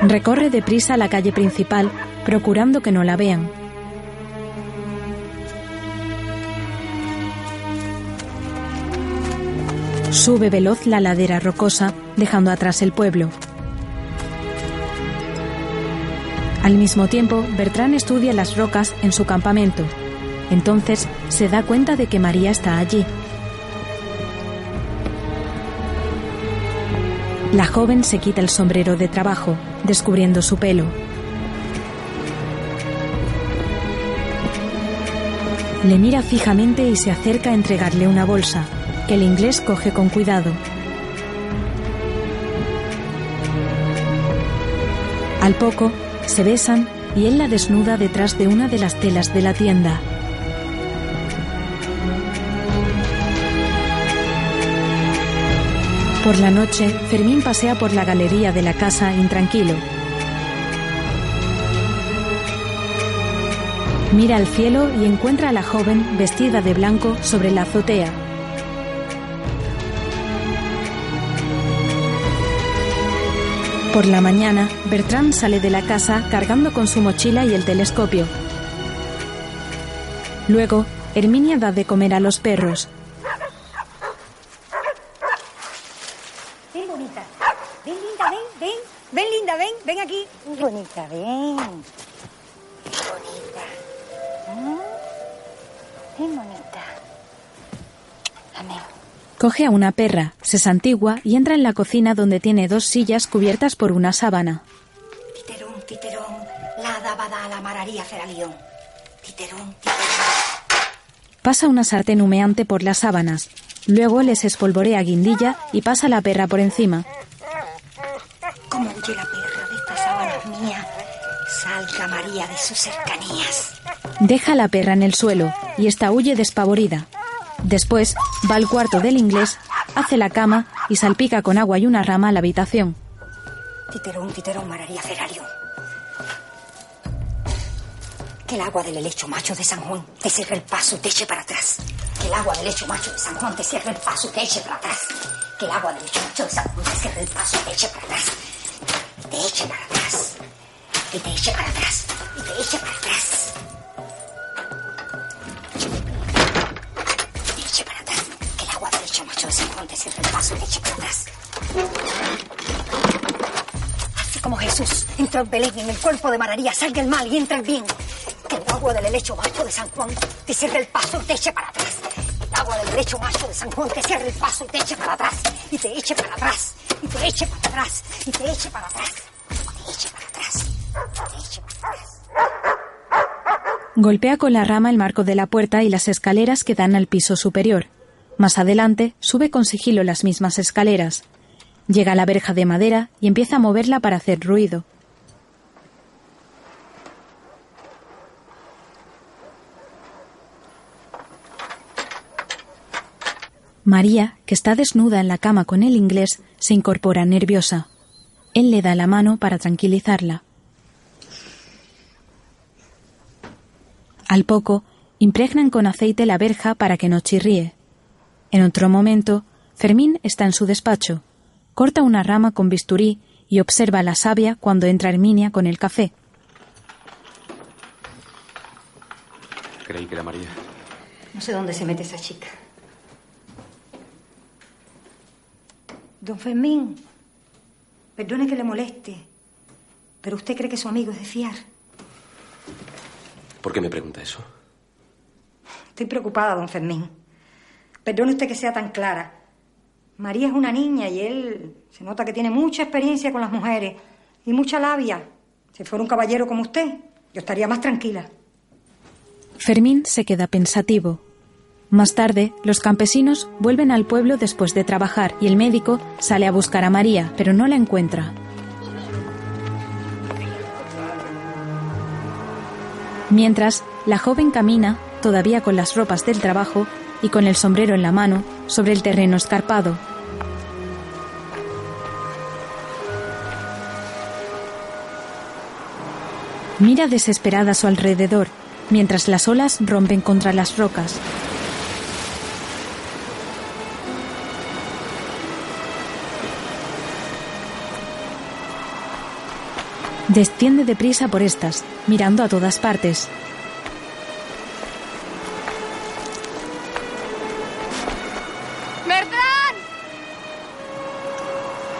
Recorre deprisa la calle principal, procurando que no la vean. Sube veloz la ladera rocosa, dejando atrás el pueblo. Al mismo tiempo, Bertrán estudia las rocas en su campamento. Entonces se da cuenta de que María está allí. La joven se quita el sombrero de trabajo, descubriendo su pelo. Le mira fijamente y se acerca a entregarle una bolsa, el inglés coge con cuidado. Al poco, se besan y él la desnuda detrás de una de las telas de la tienda. Por la noche, Fermín pasea por la galería de la casa intranquilo. Mira al cielo y encuentra a la joven vestida de blanco sobre la azotea. Por la mañana, Bertrand sale de la casa cargando con su mochila y el telescopio. Luego, Herminia da de comer a los perros. Ven, bonita. Ven, linda, ven, ven. Ven, linda, ven, ven aquí. Bonita, ven. Coge a una perra, se santigua y entra en la cocina donde tiene dos sillas cubiertas por una sábana. Titerón, titerón. La a la mararía feralión. Titerón, titerón. Pasa una sartén humeante por las sábanas. Luego les espolvorea guindilla y pasa la perra por encima. ¿Cómo huye la perra de estas sábanas mías? Salga María de sus cercanías. Deja la perra en el suelo y esta huye despavorida. Después va al cuarto del inglés, hace la cama y salpica con agua y una rama la habitación. Titerón, titerón, mararía feralión. Que el agua del helecho macho de San Juan te cierre el paso te eche para atrás. Que el agua del helecho macho de San Juan te cierre el paso te eche para atrás. Que el agua del helecho macho de San Juan te cierre el paso te eche para atrás. Te para atrás. Y te para atrás. Y te eche para atrás. El helecho macho de San Juan te cierre el paso y te eche para atrás. Así como Jesús entró en Belén en el cuerpo de María, salga el mal y entra el bien. Que el agua del helecho macho de San Juan te cierre el paso y te eche para atrás. El agua del helecho macho de San Juan te cierre el paso y te eche para atrás. Y te eche para atrás. Y te eche para atrás. Y te eche para atrás. Te eche para atrás. Te eche para atrás. Golpea con la rama el marco de la puerta y las escaleras que dan al piso superior. Más adelante, sube con sigilo las mismas escaleras. Llega a la verja de madera y empieza a moverla para hacer ruido. María, que está desnuda en la cama con el inglés, se incorpora nerviosa. Él le da la mano para tranquilizarla. Al poco, impregnan con aceite la verja para que no chirríe. En otro momento, Fermín está en su despacho. Corta una rama con bisturí y observa la savia cuando entra Herminia con el café. Creí que era María. No sé dónde se mete esa chica. Don Fermín, perdone que le moleste, pero usted cree que su amigo es de fiar. ¿Por qué me pregunta eso? Estoy preocupada, don Fermín. Perdone usted que sea tan clara. María es una niña y él se nota que tiene mucha experiencia con las mujeres y mucha labia. Si fuera un caballero como usted, yo estaría más tranquila. Fermín se queda pensativo. Más tarde, los campesinos vuelven al pueblo después de trabajar y el médico sale a buscar a María, pero no la encuentra. Mientras, la joven camina, todavía con las ropas del trabajo y con el sombrero en la mano, sobre el terreno escarpado. Mira desesperada a su alrededor, mientras las olas rompen contra las rocas. Desciende deprisa por estas, mirando a todas partes.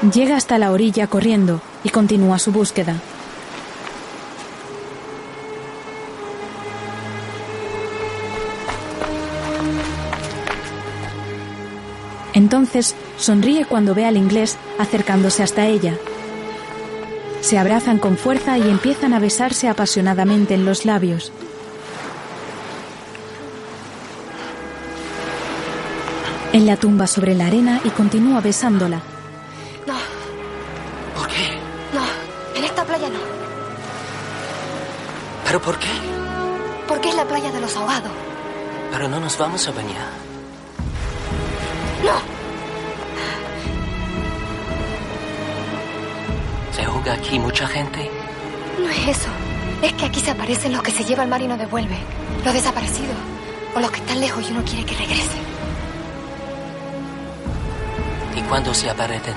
Llega hasta la orilla corriendo y continúa su búsqueda. Entonces sonríe cuando ve al inglés acercándose hasta ella. Se abrazan con fuerza y empiezan a besarse apasionadamente en los labios. Él la tumba sobre la arena y continúa besándola. ¿Pero por qué? Porque es la playa de los ahogados. Pero no nos vamos a bañar. No. ¿Se ahoga aquí mucha gente? No es eso. Es que aquí se aparecen los que se lleva el mar y no devuelve. Los desaparecidos. O los que están lejos y uno quiere que regresen. ¿Y cuándo se aparecen?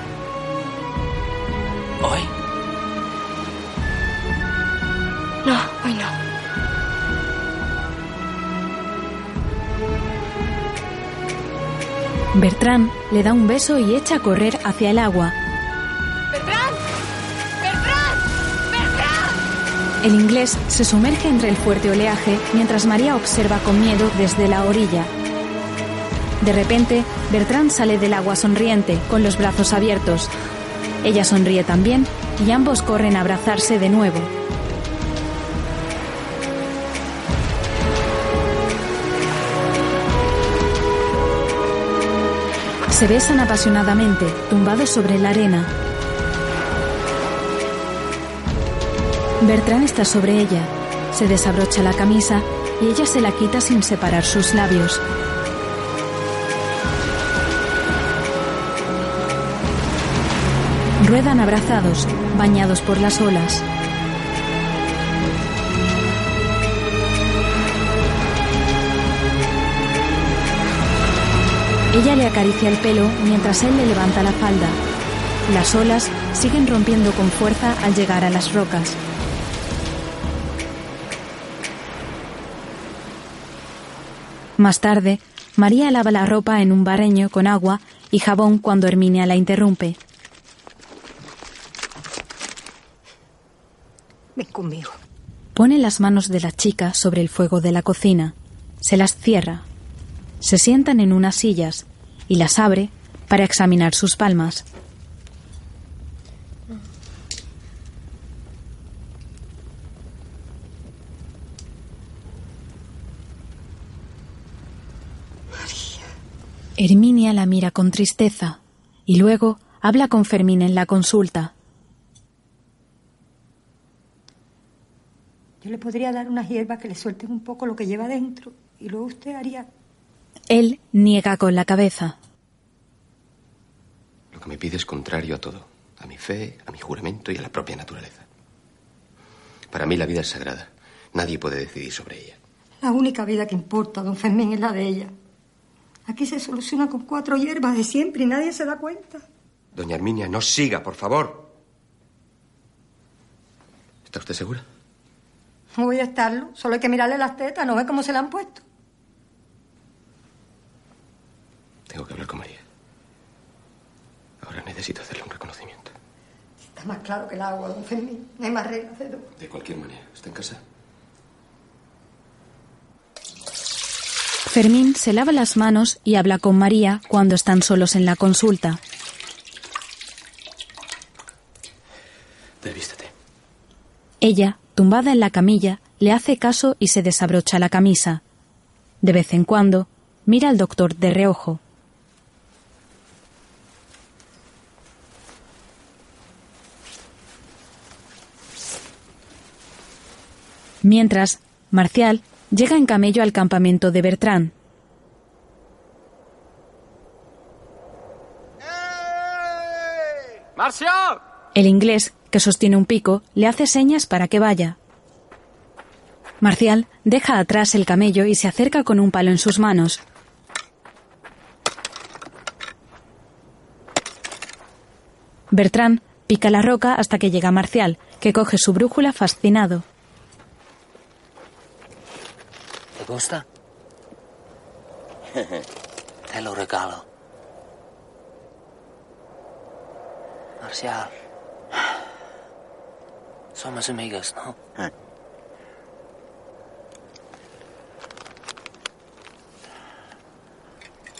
¿Hoy? No, hoy no. Bertrán le da un beso y echa a correr hacia el agua. ¡Bertrán! ¡Bertrán! ¡Bertrán! El inglés se sumerge entre el fuerte oleaje mientras María observa con miedo desde la orilla. De repente, Bertrán sale del agua sonriente, con los brazos abiertos. Ella sonríe también y ambos corren a abrazarse de nuevo. Se besan apasionadamente, tumbados sobre la arena. Bertrán está sobre ella. Se desabrocha la camisa y ella se la quita sin separar sus labios. Ruedan abrazados, bañados por las olas. Ella le acaricia el pelo mientras él le levanta la falda. Las olas siguen rompiendo con fuerza al llegar a las rocas. Más tarde, María lava la ropa en un barreño con agua y jabón cuando Herminia la interrumpe. Ven conmigo. Pone las manos de la chica sobre el fuego de la cocina. Se las cierra. Se sientan en unas sillas y las abre para examinar sus palmas. Herminia la mira con tristeza y luego habla con Fermín en la consulta. Yo le podría dar unas hierbas que le suelten un poco lo que lleva dentro y luego usted haría... Él niega con la cabeza. Lo que me pide es contrario a todo. A mi fe, a mi juramento y a la propia naturaleza. Para mí la vida es sagrada. Nadie puede decidir sobre ella. La única vida que importa, don Fermín, es la de ella. Aquí se soluciona con cuatro hierbas de siempre y nadie se da cuenta. Doña Herminia, no siga, por favor. ¿Está usted segura? No voy a estarlo. Solo hay que mirarle las tetas, ¿no ve cómo se le han puesto? Tengo que hablar con María. Ahora necesito hacerle un reconocimiento. Está más claro que el agua, don Fermín. No hay más reglas de dos. De cualquier manera. ¿Está en casa? Fermín se lava las manos y habla con María cuando están solos en la consulta. Desvístete. Ella, tumbada en la camilla, le hace caso y se desabrocha la camisa. De vez en cuando, mira al doctor de reojo. Mientras, Marcial llega en camello al campamento de Bertrán. ¡Marcial! El inglés, que sostiene un pico, le hace señas para que vaya. Marcial deja atrás el camello y se acerca con un palo en sus manos. Bertrán pica la roca hasta que llega Marcial, que coge su brújula fascinado. ¿Te gusta? Te lo regalo. Marcial. Somos amigos, ¿no?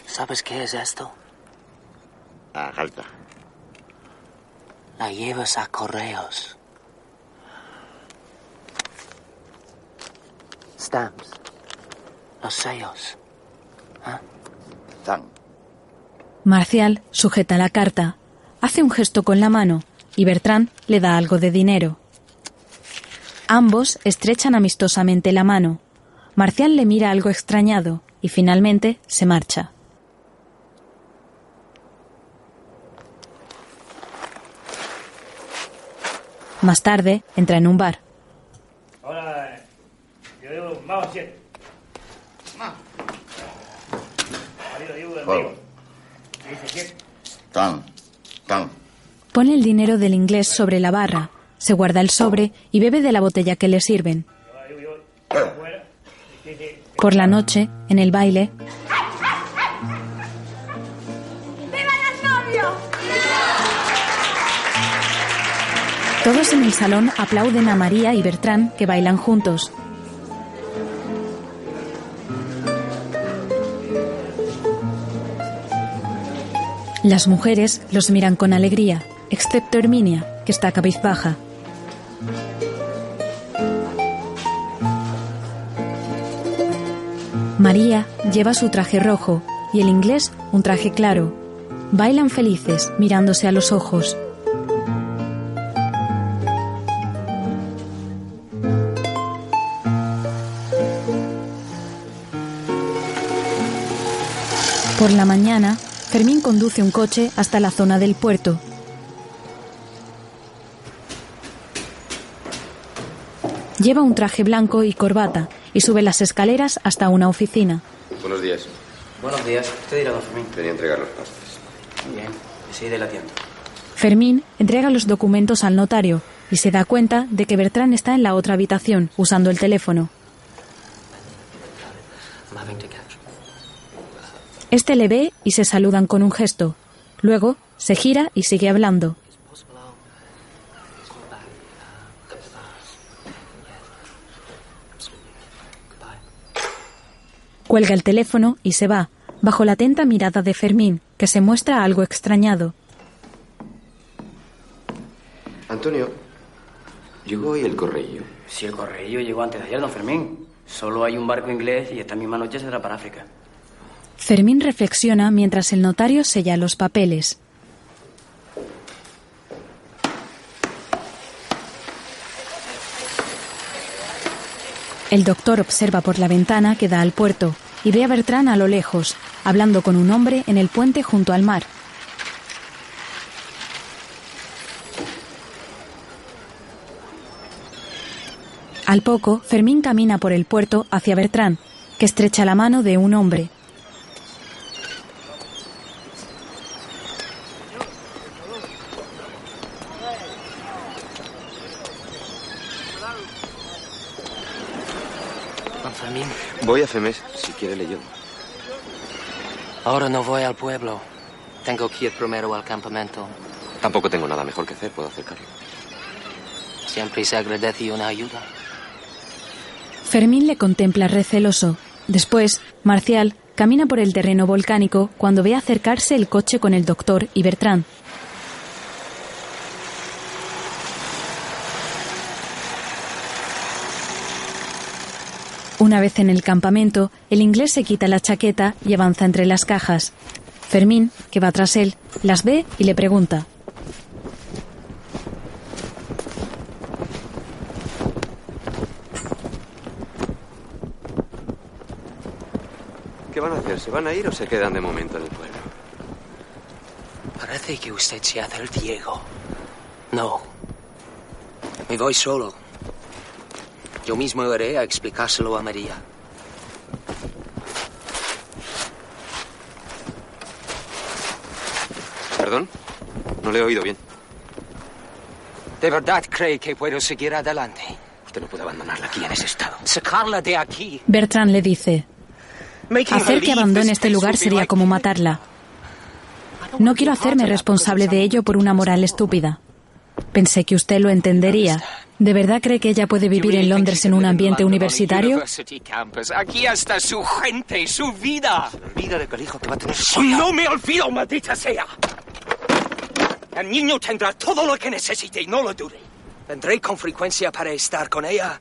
¿Sabes qué es esto? Ah, alta. La llevas a correos. Stamps. Los sellos. ¿Ah? Tan. Marcial sujeta la carta, hace un gesto con la mano y Bertrán le da algo de dinero. Ambos estrechan amistosamente la mano. Marcial le mira algo extrañado y finalmente se marcha. Más tarde entra en un bar. Ahora, yo digo, vamos, siete. Tan. Tan. Pone el dinero del inglés sobre la barra. se guarda el sobre y bebe de la botella que le sirven. Por la noche, en el baile, ¡Viva los novios! todos en el salón aplauden a María y Bertrán que bailan juntos. Las mujeres los miran con alegría, excepto Herminia, que está cabizbaja. María lleva su traje rojo y el inglés un traje claro. Bailan felices, mirándose a los ojos. Por la mañana, Fermín conduce un coche hasta la zona del puerto. Lleva un traje blanco y corbata y sube las escaleras hasta una oficina. Buenos días. Buenos días. Usted dirá, don Fermín. Venía a entregar los pastes. Bien. Enseguida la atiendo. Fermín entrega los documentos al notario y se da cuenta de que Bertrán está en la otra habitación usando el teléfono. Este le ve y se saludan con un gesto. Luego se gira y sigue hablando. Cuelga el teléfono y se va, bajo la atenta mirada de Fermín, que se muestra algo extrañado. Antonio, llegó hoy el correo. Si el correo llegó antes de ayer, don Fermín. Solo hay un barco inglés y esta misma noche saldrá para África. Fermín reflexiona mientras el notario sella los papeles. El doctor observa por la ventana que da al puerto y ve a Bertrán a lo lejos, hablando con un hombre en el puente junto al mar. Al poco, Fermín camina por el puerto hacia Bertrán, que estrecha la mano de un hombre. Don Fermín, A Femes, si quiere le llevo. ahora no voy al pueblo. Tengo que ir primero al campamento. Tampoco tengo nada mejor que hacer, puedo acercarlo. Siempre se agradece una ayuda. Fermín le contempla receloso. Después, Marcial camina por el terreno volcánico cuando ve acercarse el coche con el doctor y Bertrán. Una vez en el campamento, el inglés se quita la chaqueta y avanza entre las cajas. Fermín, que va tras él, las ve y le pregunta. ¿Qué van a hacer? ¿Se van a ir o se quedan de momento en el pueblo? Parece que usted se hace el Diego. No. Me voy solo. Yo mismo iré a explicárselo a María. ¿Perdón? No le he oído bien. ¿De verdad cree que puedo seguir adelante? Usted no puede abandonarla aquí en ese estado. Sacarla de aquí. Bertrán le dice, hacer que abandone este lugar sería como matarla. No quiero hacerme responsable de ello por una moral estúpida. Pensé que usted lo entendería. ¿De verdad cree que ella puede vivir en Londres en un ambiente universitario? Aquí está su gente, su vida. Olvida de que el hijo que va a tener No me olvido, maldita sea. El niño tendrá todo lo que necesite, no lo dude. Vendré con frecuencia para estar con ella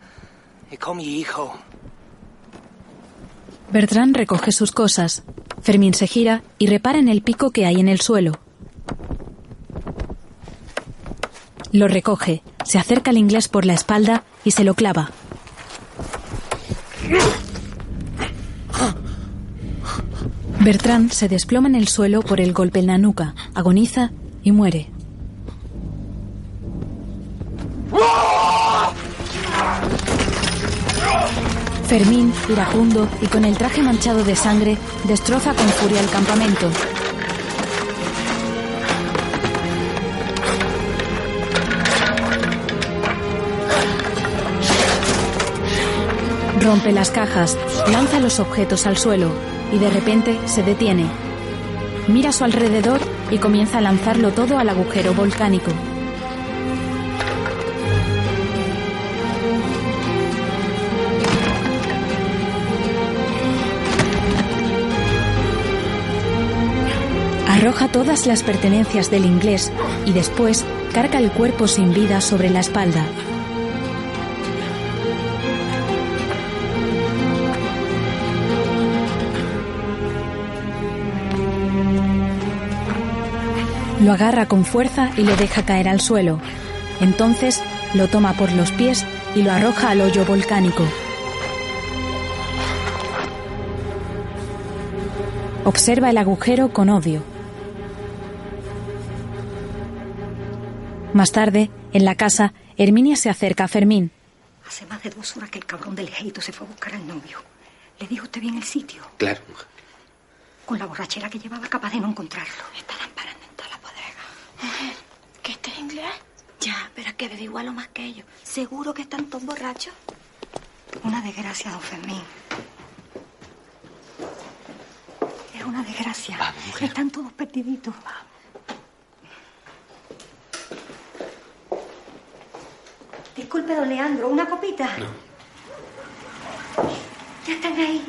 y con mi hijo. Bertrán recoge sus cosas. Fermín se gira y repara en el pico que hay en el suelo. Lo recoge, se acerca al inglés por la espalda y se lo clava. Bertrán se desploma en el suelo por el golpe en la nuca, agoniza y muere. Fermín, iracundo y con el traje manchado de sangre, destroza con furia el campamento. Rompe las cajas, lanza los objetos al suelo y de repente se detiene. Mira a su alrededor y comienza a lanzarlo todo al agujero volcánico. Arroja todas las pertenencias del inglés y después carga el cuerpo sin vida sobre la espalda. Lo agarra con fuerza y lo deja caer al suelo. Entonces lo toma por los pies y lo arroja al hoyo volcánico. Observa el agujero con odio. Más tarde, en la casa, Herminia se acerca a Fermín. Hace más de dos horas que el cabrón del Ejeito se fue a buscar al novio. ¿Le dijo usted bien el sitio? Claro. Con la borrachera que llevaba, capaz de no encontrarlo. Estarán parando ¿Qué este es inglés? Ya, pero es que bebe igual o más que ellos. ¿Seguro que están todos borrachos? Una desgracia, don Fermín. Es una desgracia. Están todos perdiditos. Disculpe, don Leandro, ¿una copita? No. Ya están ahí.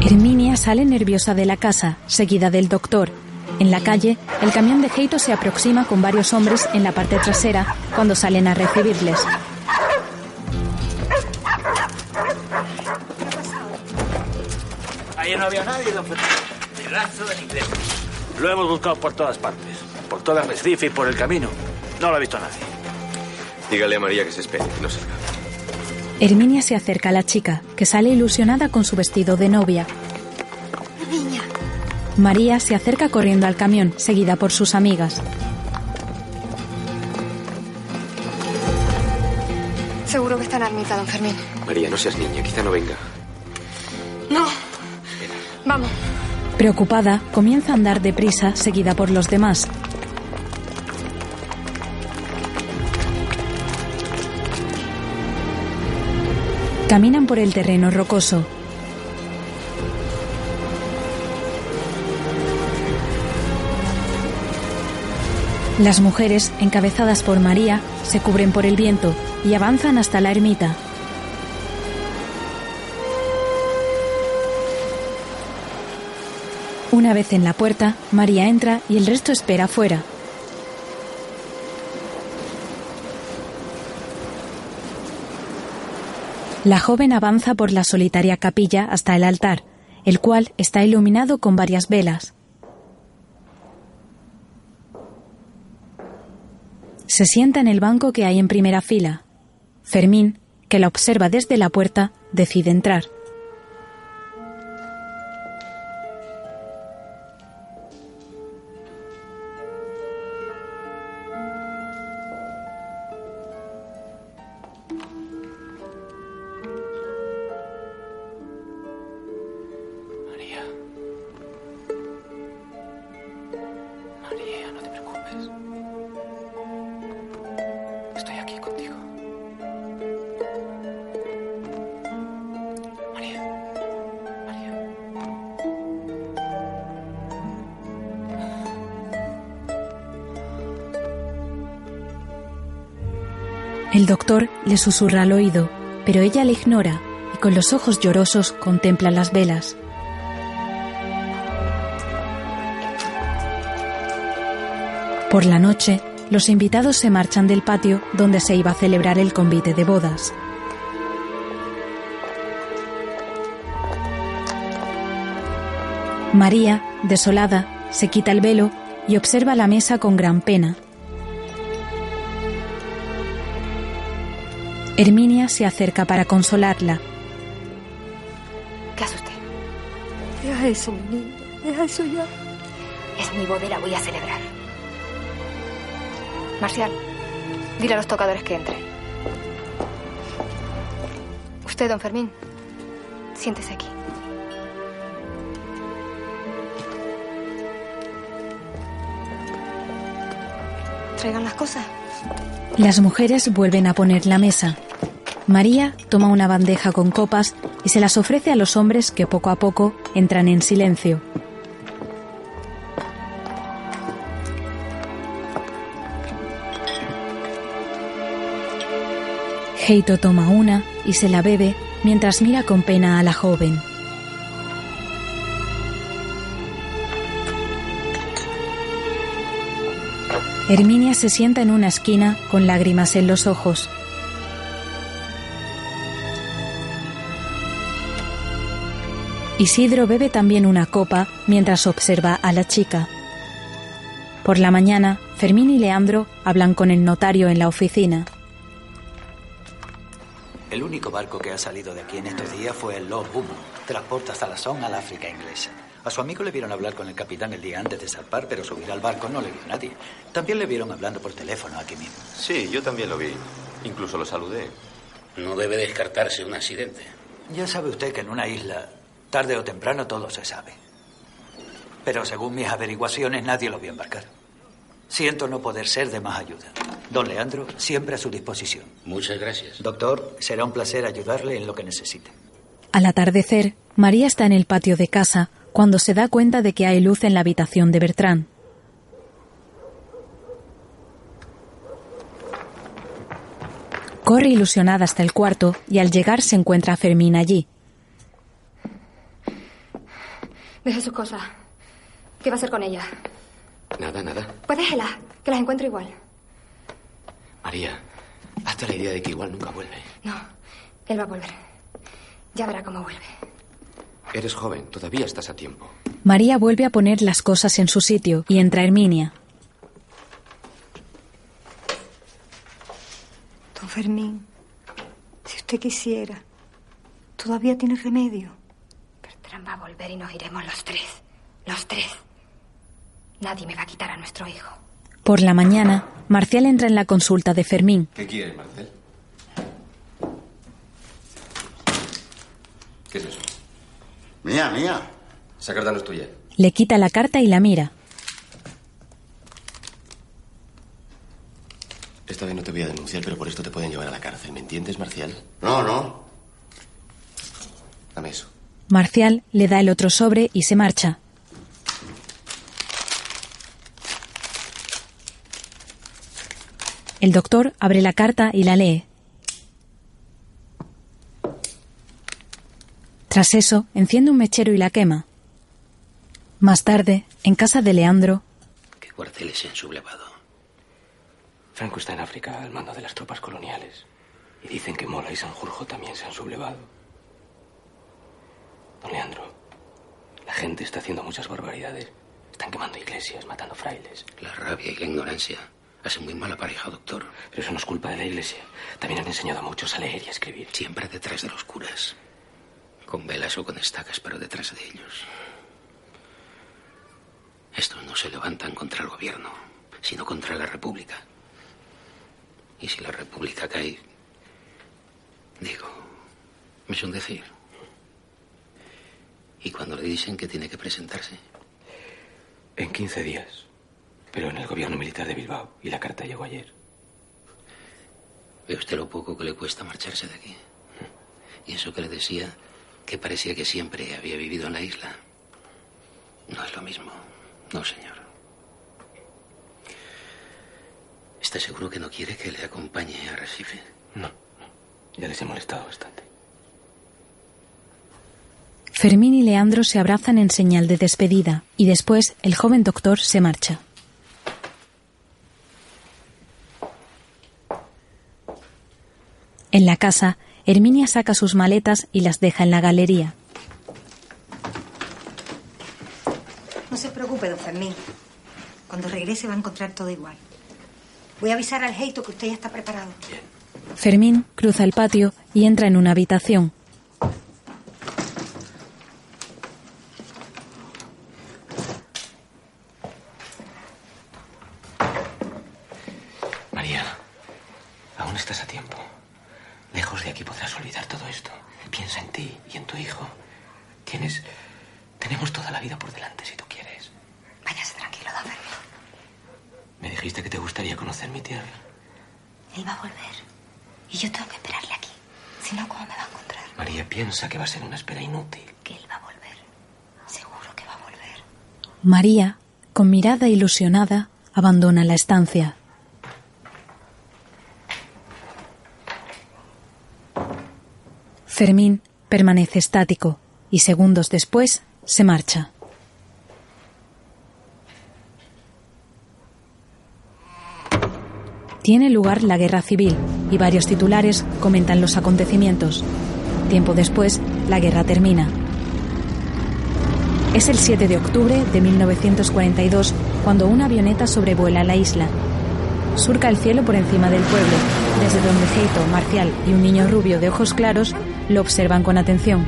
Herminia sale nerviosa de la casa, seguida del doctor. En la calle, el camión de Heito se aproxima con varios hombres en la parte trasera cuando salen a recibirles. Ahí no había nadie, don Fernando. Pedazo de inglés. Lo hemos buscado por todas partes. Por toda Recife y por el camino. No lo ha visto nadie. Dígale a María que se espere, que no salga. Herminia se acerca a la chica, que sale ilusionada con su vestido de novia. María se acerca corriendo al camión, seguida por sus amigas. Seguro que está en la ermita, don Fermín. María, no seas niña, quizá no venga. No. Vamos. Preocupada, comienza a andar deprisa, seguida por los demás. Caminan por el terreno rocoso. Las mujeres, encabezadas por María, se cubren por el viento y avanzan hasta la ermita. Una vez en la puerta, María entra y el resto espera fuera. La joven avanza por la solitaria capilla hasta el altar, el cual está iluminado con varias velas. Se sienta en el banco que hay en primera fila. Fermín, que la observa desde la puerta, decide entrar. El doctor le susurra al oído, pero ella le ignora y con los ojos llorosos contempla las velas. Por la noche, los invitados se marchan del patio donde se iba a celebrar el convite de bodas. María, desolada, se quita el velo y observa la mesa con gran pena. Herminia se acerca para consolarla. ¿Qué hace usted? Deja eso, mi niña. Deja eso ya. Es mi boda y la voy a celebrar. Marcial, dile a los tocadores que entren. Usted, don Fermín, siéntese aquí. Traigan las cosas. Las mujeres vuelven a poner la mesa. María toma una bandeja con copas y se las ofrece a los hombres que poco a poco entran en silencio. Heito toma una y se la bebe mientras mira con pena a la joven. Herminia se sienta en una esquina con lágrimas en los ojos. Isidro bebe también una copa mientras observa a la chica. Por la mañana, Fermín y Leandro hablan con el notario en la oficina. El único barco que ha salido de aquí en estos días fue el Lord Beaumont. Transporta Salazón al África inglesa. A su amigo le vieron hablar con el capitán el día antes de zarpar, pero subir al barco no le vio nadie. También le vieron hablando por teléfono aquí mismo. Sí, yo también lo vi. Incluso lo saludé. No debe descartarse un accidente. Ya sabe usted que en una isla, tarde o temprano, todo se sabe. Pero según mis averiguaciones, nadie lo vio embarcar. Siento no poder ser de más ayuda. Don Leandro, siempre a su disposición. Muchas gracias. Doctor, será un placer ayudarle en lo que necesite. Al atardecer, María está en el patio de casa cuando se da cuenta de que hay luz en la habitación de Bertrán. Corre ilusionada hasta el cuarto y al llegar se encuentra a Fermín allí. Deje sus cosas. ¿Qué va a hacer con ella? Nada, nada. Pues déjela, que las encuentro igual. María, hazte la idea de que igual nunca vuelve. No, él va a volver. Ya verá cómo vuelve. Eres joven, todavía estás a tiempo. María vuelve a poner las cosas en su sitio y entra Herminia. Don Fermín, si usted quisiera, todavía tiene remedio. Va a volver y nos iremos los tres. Los tres. Nadie me va a quitar a nuestro hijo. Por la mañana, Marcial entra en la consulta de Fermín. ¿Qué quieres, Marcel? ¿Qué es eso? Mía, mía. Esa carta no es tuya. Le quita la carta y la mira. Esta vez no te voy a denunciar, pero por esto te pueden llevar a la cárcel. ¿Me entiendes, Marcial? No, no. Dame eso. Marcial le da el otro sobre y se marcha. El doctor abre la carta y la lee. Tras eso, enciende un mechero y la quema. Más tarde, en casa de Leandro, ¿Qué cuarteles se han sublevado? Franco está en África al mando de las tropas coloniales. Y dicen que Mola y Sanjurjo también se han sublevado. Don Leandro, la gente está haciendo muchas barbaridades. Están quemando iglesias, matando frailes. La rabia y la ignorancia hacen muy mala pareja, doctor. Pero eso no es culpa de la iglesia. También han enseñado a muchos a leer y a escribir. Siempre detrás de los curas. Con velas o con estacas, pero detrás de ellos. Estos no se levantan contra el gobierno, sino contra la república. Y si la república cae, digo, me son decir. Y cuando le dicen que tiene que presentarse, En 15 días. Pero en el gobierno militar de Bilbao. Y la carta llegó ayer. ve usted lo poco que le cuesta marcharse de aquí. Y eso que le decía, que parecía que siempre había vivido en la isla. No es lo mismo. No, señor. ¿Está seguro que no quiere que le acompañe a Recife? No. Ya les he molestado bastante. Fermín y Leandro se abrazan en señal de despedida y después el joven doctor se marcha. En la casa, Herminia saca sus maletas y las deja en la galería. No se preocupe, don Fermín. Cuando regrese va a encontrar todo igual. Voy a avisar al Heito que usted ya está preparado. Fermín cruza el patio y entra en una habitación. María, aún estás a tiempo. Lejos de aquí podrás olvidar todo esto. Piensa en ti y en tu hijo. Tienes. Tenemos toda la vida por delante si tú quieres. Váyase tranquilo, don Fermín. Me dijiste que te gustaría conocer mi tierra. Él va a volver. Y yo tengo que esperarle aquí. Si no, ¿cómo me va a encontrar? María piensa que va a ser una espera inútil. Que él va a volver. Seguro que va a volver. María, con mirada ilusionada, abandona la estancia. Fermín permanece estático y segundos después se marcha. Tiene lugar la guerra civil y varios titulares comentan los acontecimientos. Tiempo después, la guerra termina. Es el 7 de octubre de 1942 cuando una avioneta sobrevuela la isla. Surca el cielo por encima del pueblo, desde donde Heito, Marcial y un niño rubio de ojos claros lo observan con atención.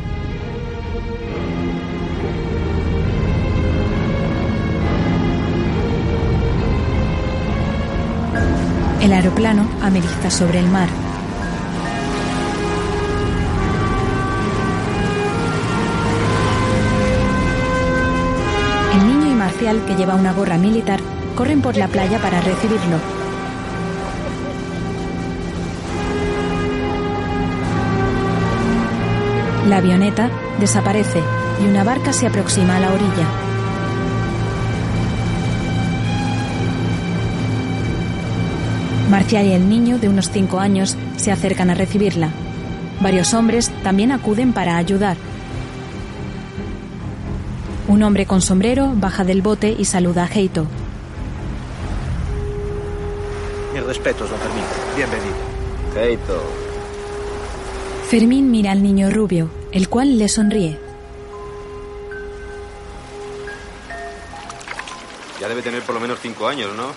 El aeroplano ameriza sobre el mar. El niño y Marcial, que lleva una gorra militar, corren por la playa para recibirlo. La avioneta desaparece y una barca se aproxima a la orilla. Marcial y el niño, de unos cinco años, se acercan a recibirla. Varios hombres también acuden para ayudar. Un hombre con sombrero baja del bote y saluda a Heito. Mis respetos, don Fermín. Bienvenido. Heito. Fermín mira al niño rubio, el cual le sonríe. Ya debe tener por lo menos cinco años, ¿no?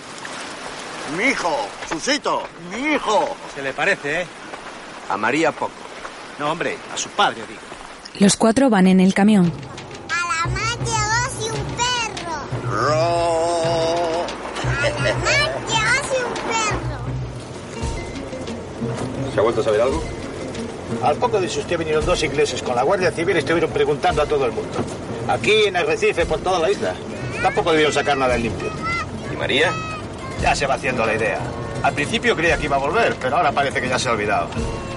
Mi hijo, Susito, mi hijo. Se le parece, ¿eh? A María poco. No, hombre, a su padre, digo. Los cuatro van en el camión. Ro. ¿Se ha vuelto a saber algo? Al poco de si usted vinieron dos ingleses con la Guardia Civil y estuvieron preguntando a todo el mundo. Aquí en Arrecife, por toda la isla. Tampoco debieron sacar nada en limpio. ¿Y María? Ya se va haciendo la idea. Al principio creía que iba a volver, pero ahora parece que ya se ha olvidado.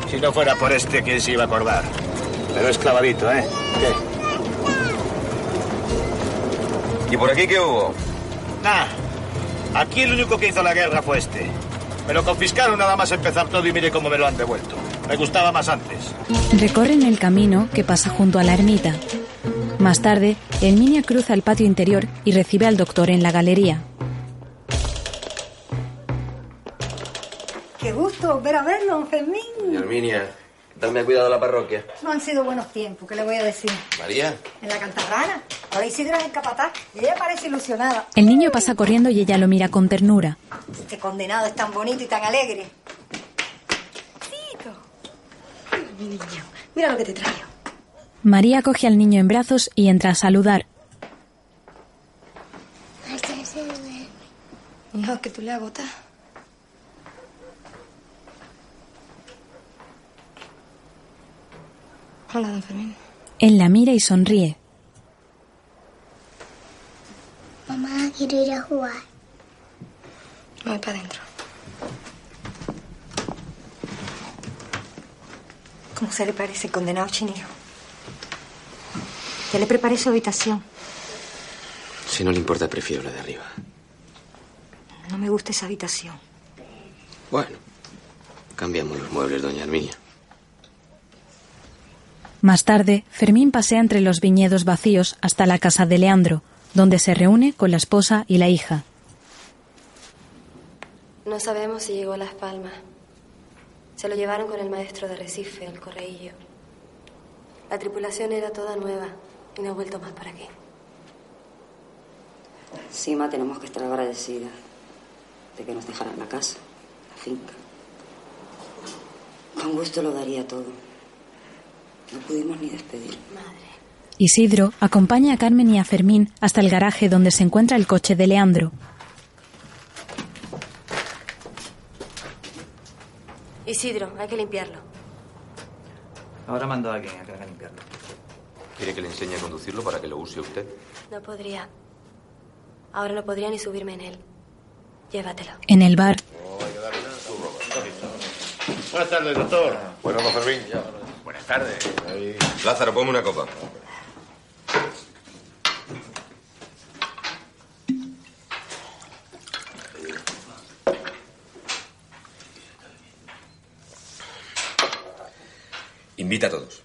Si no fuera por este, ¿quién se iba a acordar? Pero es clavadito, ¿eh? ¿Qué? ¿Y por aquí qué hubo? Nah. Aquí el único que hizo la guerra fue este. Me lo confiscaron nada más empezar todo y mire cómo me lo han devuelto. Me gustaba más antes. Recorren el camino que pasa junto a la ermita. Más tarde, Herminia cruza el patio interior y recibe al doctor en la galería. Qué gusto volver a verlo, don Fermín. Herminia, ¿qué tal me ha cuidado la parroquia? No han sido buenos tiempos, ¿qué le voy a decir? María. En la cantarrana. Ahora Isidro es el capataz y ella parece ilusionada. El niño pasa corriendo y ella lo mira con ternura. Este condenado es tan bonito y tan alegre. Niño, mira lo que te traigo. María coge al niño en brazos y entra a saludar. Hijo, que tú le agotas. Hola, don Fermín. Él la mira y sonríe. Mamá, quiero ir a jugar. Me voy para adentro. ¿Cómo se le parece el condenado chinillo? Ya le preparé su habitación. Si no le importa, prefiero la de arriba. No me gusta esa habitación. Bueno, cambiamos los muebles, doña Herminia. Más tarde, Fermín pasea entre los viñedos vacíos hasta la casa de Leandro, donde se reúne con la esposa y la hija. No sabemos si llegó a Las Palmas. Se lo llevaron con el maestro de Recife, el correillo. La tripulación era toda nueva y no ha vuelto más para aquí. Encima tenemos que estar agradecidas de que nos dejaran la casa, la finca. Con gusto lo daría todo. No pudimos ni despedir. Isidro acompaña a Carmen y a Fermín hasta el garaje donde se encuentra el coche de Leandro. Isidro, hay que limpiarlo. Ahora mando a alguien a que haga limpiarlo. ¿Quiere que le enseñe a conducirlo para que lo use usted? No podría. Ahora no podría ni subirme en él. Llévatelo. En el bar, Buenas tardes, doctor. Bueno, don Fermín. Buenas tardes. Lázaro, ponme una copa. Invita a todos.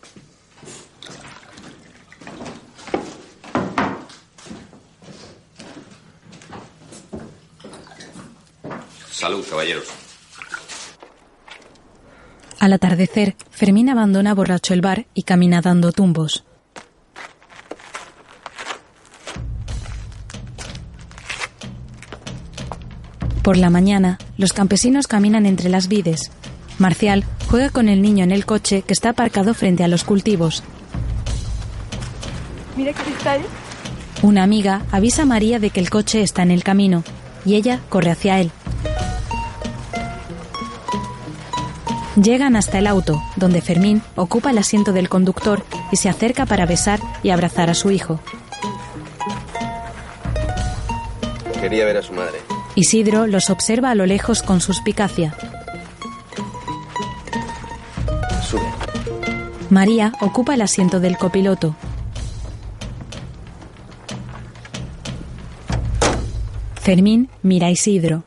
Salud, caballeros. Al atardecer, Fermín abandona borracho el bar y camina dando tumbos. Por la mañana, los campesinos caminan entre las vides. Marcial juega con el niño en el coche que está aparcado frente a los cultivos. Mira que está ahí. Una amiga avisa a María de que el coche está en el camino y ella corre hacia él. Llegan hasta el auto, donde Fermín ocupa el asiento del conductor y se acerca para besar y abrazar a su hijo. Quería ver a su madre. Isidro los observa a lo lejos con suspicacia. María ocupa el asiento del copiloto. Fermín mira a Isidro.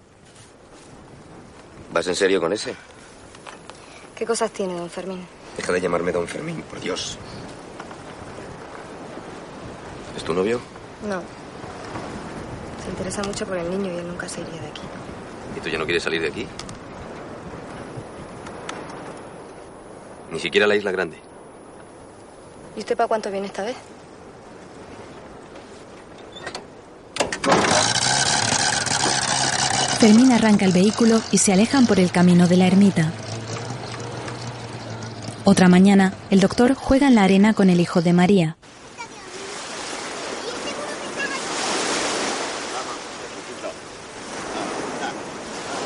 ¿Vas en serio con ese? ¿Qué cosas tiene, don Fermín? Deja de llamarme don Fermín, por Dios. ¿Es tu novio? No. Se interesa mucho por el niño y él nunca se iría de aquí. ¿Y tú ya no quieres salir de aquí? Ni siquiera a la isla grande. ¿Y usted para cuánto viene esta vez? Fermín arranca el vehículo y se alejan por el camino de la ermita. Otra mañana, el doctor juega en la arena con el hijo de María.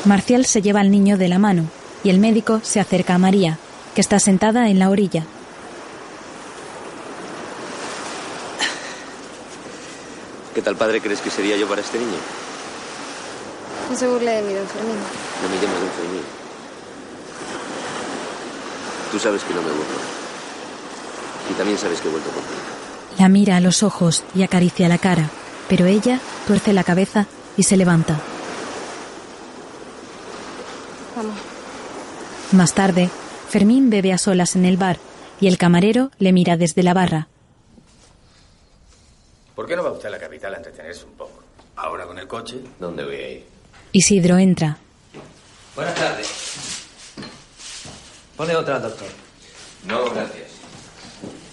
Marcial se lleva al niño de la mano y el médico se acerca a María, que está sentada en la orilla. ¿Qué tal padre crees que sería yo para este niño? No se burle de mí, don Fermín. No me llames don Fermín. Tú sabes que no me burlo. Y también sabes que he vuelto por ti. La mira a los ojos y acaricia la cara, pero ella tuerce la cabeza y se levanta. Vamos. Más tarde, Fermín bebe a solas en el bar y el camarero le mira desde la barra. ¿Por qué no va usted a la capital a entretenerse un poco? Ahora con el coche. ¿Dónde voy a ir? Isidro entra. Buenas tardes. Pone otra, doctor. No, gracias.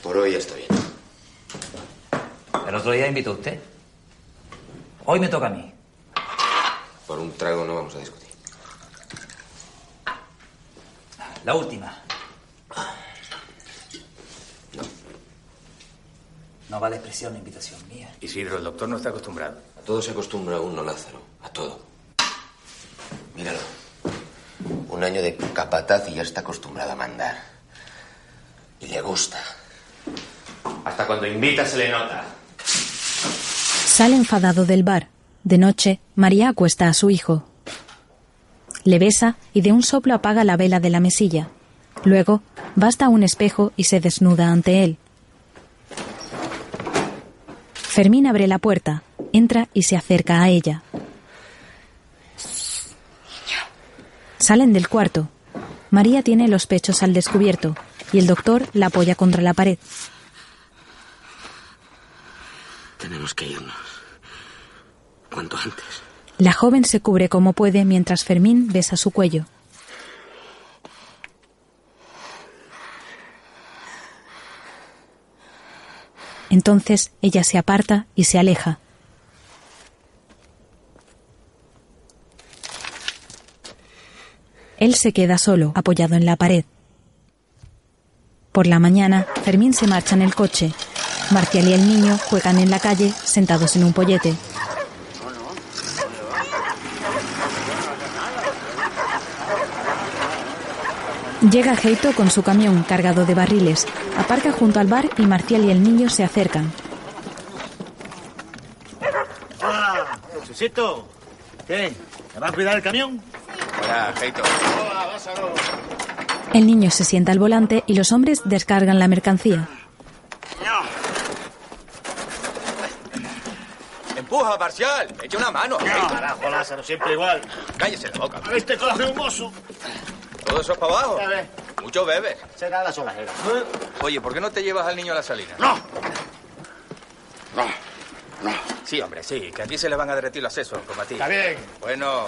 Por hoy estoy bien. El otro día invitó usted. Hoy me toca a mí. Por un trago no vamos a discutir. La última. No vale expresión la invitación mía. Isidro, el doctor no está acostumbrado. A todo se acostumbra uno, Lázaro. A todo. Míralo. Un año de capataz y ya está acostumbrado a mandar. Y le gusta. Hasta cuando invita se le nota. Sale enfadado del bar. De noche, María acuesta a su hijo. Le besa y de un soplo apaga la vela de la mesilla. Luego, basta a un espejo y se desnuda ante él. Fermín abre la puerta, entra y se acerca a ella. Salen del cuarto. María tiene los pechos al descubierto y el doctor la apoya contra la pared. Tenemos que irnos. Cuanto antes. La joven se cubre como puede mientras Fermín besa su cuello. Entonces ella se aparta y se aleja. Él se queda solo, apoyado en la pared. Por la mañana, Fermín se marcha en el coche. Marcial y el niño juegan en la calle, sentados en un pollete. Llega Heito con su camión cargado de barriles. Aparca junto al bar y Marcial y el niño se acercan. Hola, Susito. ¿Qué? ¿Me va a cuidar el camión? Hola, Heito. Hola, Lázaro. El niño se sienta al volante y los hombres descargan la mercancía. Empuja, parcial. Echa una mano. Carajo, Lázaro, siempre igual. Cállese la boca. Este coge un mozo. Todo eso es para abajo. Ves. Mucho bebes. Será la solajera. Oye, ¿por qué no te llevas al niño a la salina? No. No. No. Sí, hombre, sí. Que aquí se le van a derretir los sesos, como a ti. Está bien. Bueno.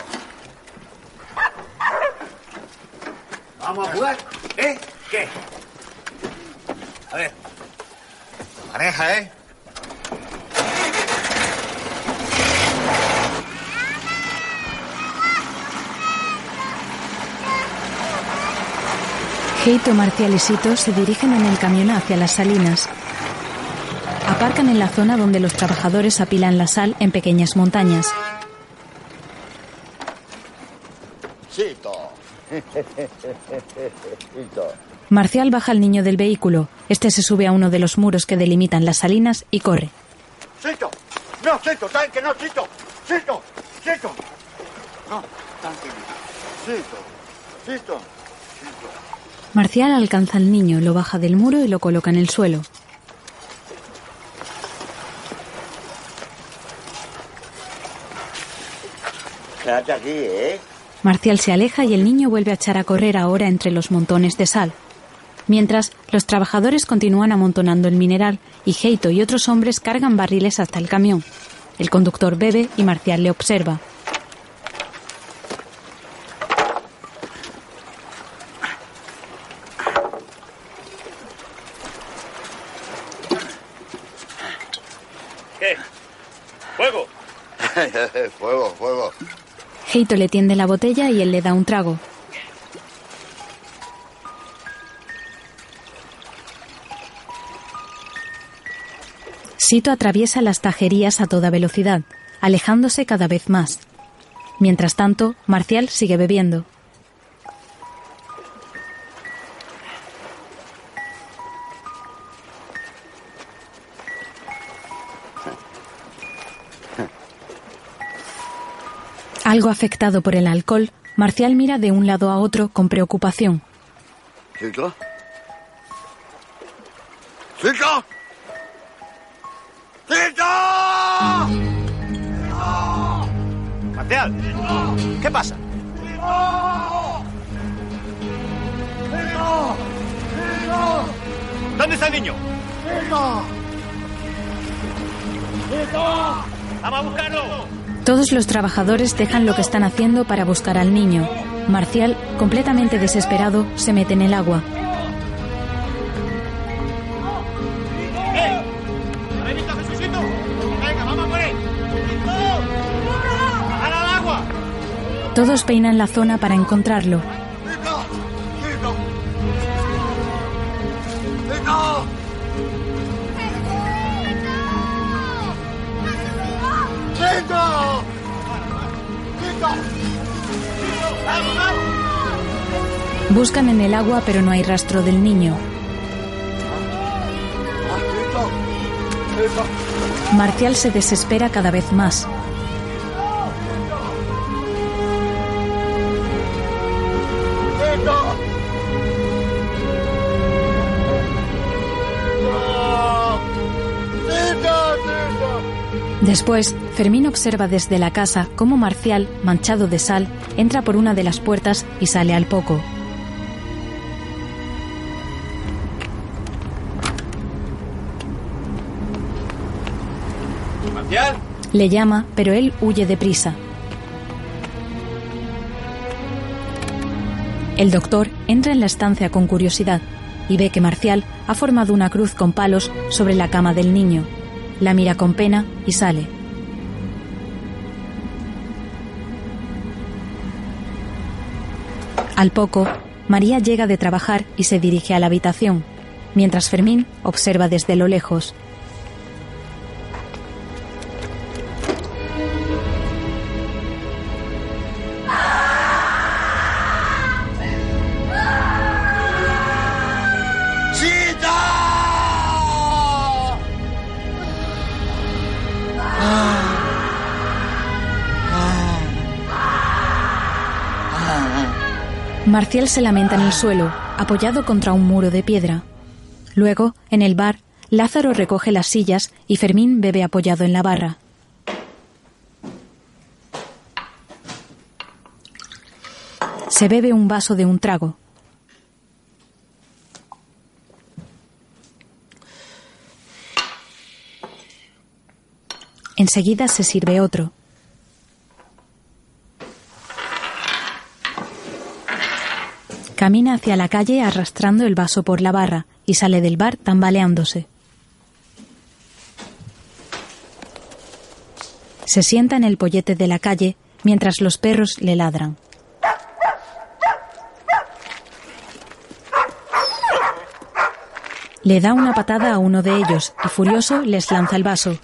Vamos a jugar. ¿Eh? ¿Qué? A ver. Maneja, ¿eh? Heito, Marcial y Sito se dirigen en el camión hacia las salinas. Aparcan en la zona donde los trabajadores apilan la sal en pequeñas montañas. Chito. Chito. Marcial baja al niño del vehículo. Este se sube a uno de los muros que delimitan las salinas y corre. Chito. No, Chito, ¿saben que no, Chito? Chito. Chito. No, tranquilo. Chito. Chito. Marcial alcanza al niño, lo baja del muro y lo coloca en el suelo. Quédate aquí, ¿eh? Marcial se aleja y el niño vuelve a echar a correr ahora entre los montones de sal. Mientras, los trabajadores continúan amontonando el mineral y Heito y otros hombres cargan barriles hasta el camión. El conductor bebe y Marcial le observa. ¿Qué? ¡Fuego! fuego, fuego. Heito le tiende la botella y él le da un trago. Sito atraviesa las tajerías a toda velocidad, alejándose cada vez más. Mientras tanto, Marcial sigue bebiendo. Algo afectado por el alcohol, Marcial mira de un lado a otro con preocupación. ¿Chito? ¡Chito! ¡Chito! Marcial, ¿qué pasa? ¿Dónde está el niño? ¡Vamos a buscarlo! Todos los trabajadores dejan lo que están haciendo para buscar al niño. Marcial, completamente desesperado, se mete en el agua. Todos peinan la zona para encontrarlo. Buscan en el agua pero no hay rastro del niño. Marcial se desespera cada vez más. Después, Fermín observa desde la casa cómo Marcial, manchado de sal, entra por una de las puertas y sale al poco. Le llama, pero él huye deprisa. El doctor entra en la estancia con curiosidad y ve que Marcial ha formado una cruz con palos sobre la cama del niño. La mira con pena y sale. Al poco, María llega de trabajar y se dirige a la habitación, mientras Fermín observa desde lo lejos. Marcial se lamenta en el suelo, apoyado contra un muro de piedra. Luego, en el bar, Lázaro recoge las sillas y Fermín bebe apoyado en la barra. Se bebe un vaso de un trago. Enseguida se sirve otro. Camina hacia la calle arrastrando el vaso por la barra y sale del bar tambaleándose. Se sienta en el pollete de la calle mientras los perros le ladran. Le da una patada a uno de ellos y furioso les lanza el vaso.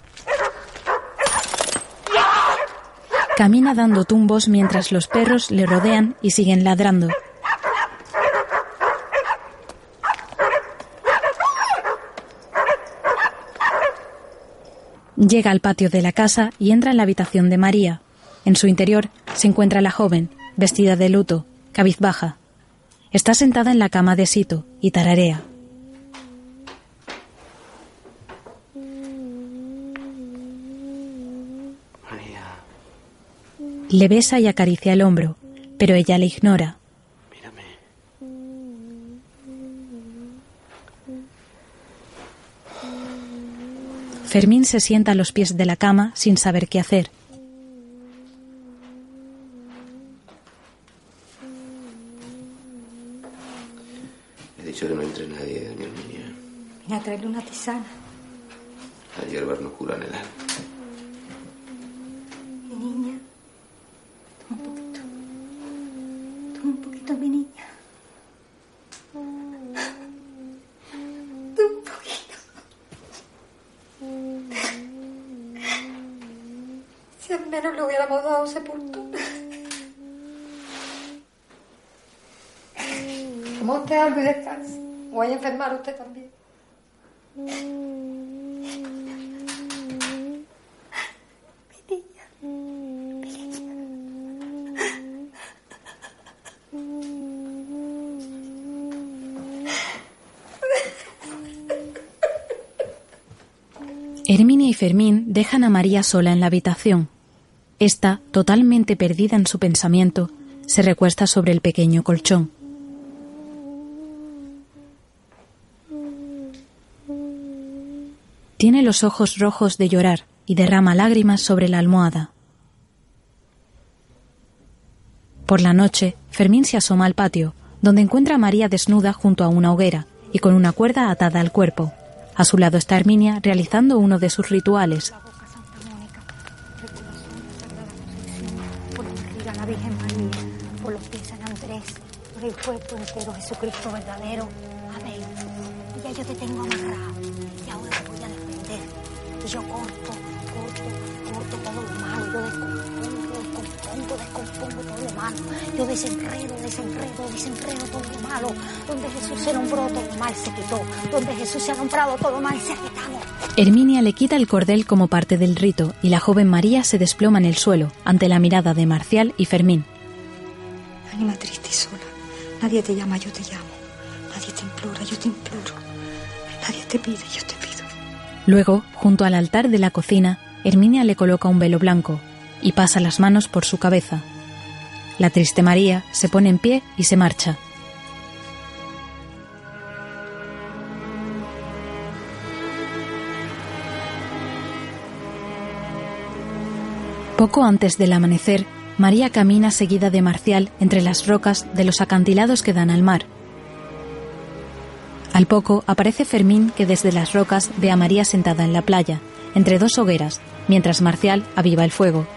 Camina dando tumbos mientras los perros le rodean y siguen ladrando. Llega al patio de la casa y entra en la habitación de María. En su interior se encuentra la joven, vestida de luto, cabizbaja. Está sentada en la cama de Sito y tararea. María, Le besa y acaricia el hombro, pero ella le ignora. mírame. Fermín se sienta a los pies de la cama sin saber qué hacer. He dicho que no entre nadie, doña Herminia. Vine a traerle una tisana. Las hierbas no curan el alma. Mi niña. Toma un poquito. Toma un poquito, mi niña. Toma un poquito. Si al menos le hubiéramos dado sepultura. Como usted algo y descanse. Voy a enfermar usted también. Herminia y Fermín dejan a María sola en la habitación. Esta, totalmente perdida en su pensamiento, se recuesta sobre el pequeño colchón. Tiene los ojos rojos de llorar y derrama lágrimas sobre la almohada. Por la noche, Fermín se asoma al patio, donde encuentra a María desnuda junto a una hoguera y con una cuerda atada al cuerpo. A su lado está Herminia realizando uno de sus rituales. El cuerpo entero Jesucristo verdadero. Amén. Y ya yo te tengo amarrado y ahora te voy a defender. Y yo corto, corto, corto todo lo malo. Yo descompongo, descompongo, descompongo todo lo malo. Yo desenredo, desenredo, desenredo todo lo malo. Donde Jesús se nombró, todo mal se quitó. Donde Jesús se ha nombrado, todo mal se ha quitado. Herminia le quita el cordel como parte del rito y la joven María se desploma en el suelo ante la mirada de Marcial y Fermín. Ánima triste y sola. Nadie te llama, yo te llamo. Nadie te implora, yo te imploro. Nadie te pide, yo te pido. Luego, junto al altar de la cocina, Herminia le coloca un velo blanco y pasa las manos por su cabeza. La triste María se pone en pie y se marcha. Poco antes del amanecer, María camina seguida de Marcial entre las rocas de los acantilados que dan al mar. Al poco aparece Fermín que desde las rocas ve a María sentada en la playa, entre dos hogueras, mientras Marcial aviva el fuego.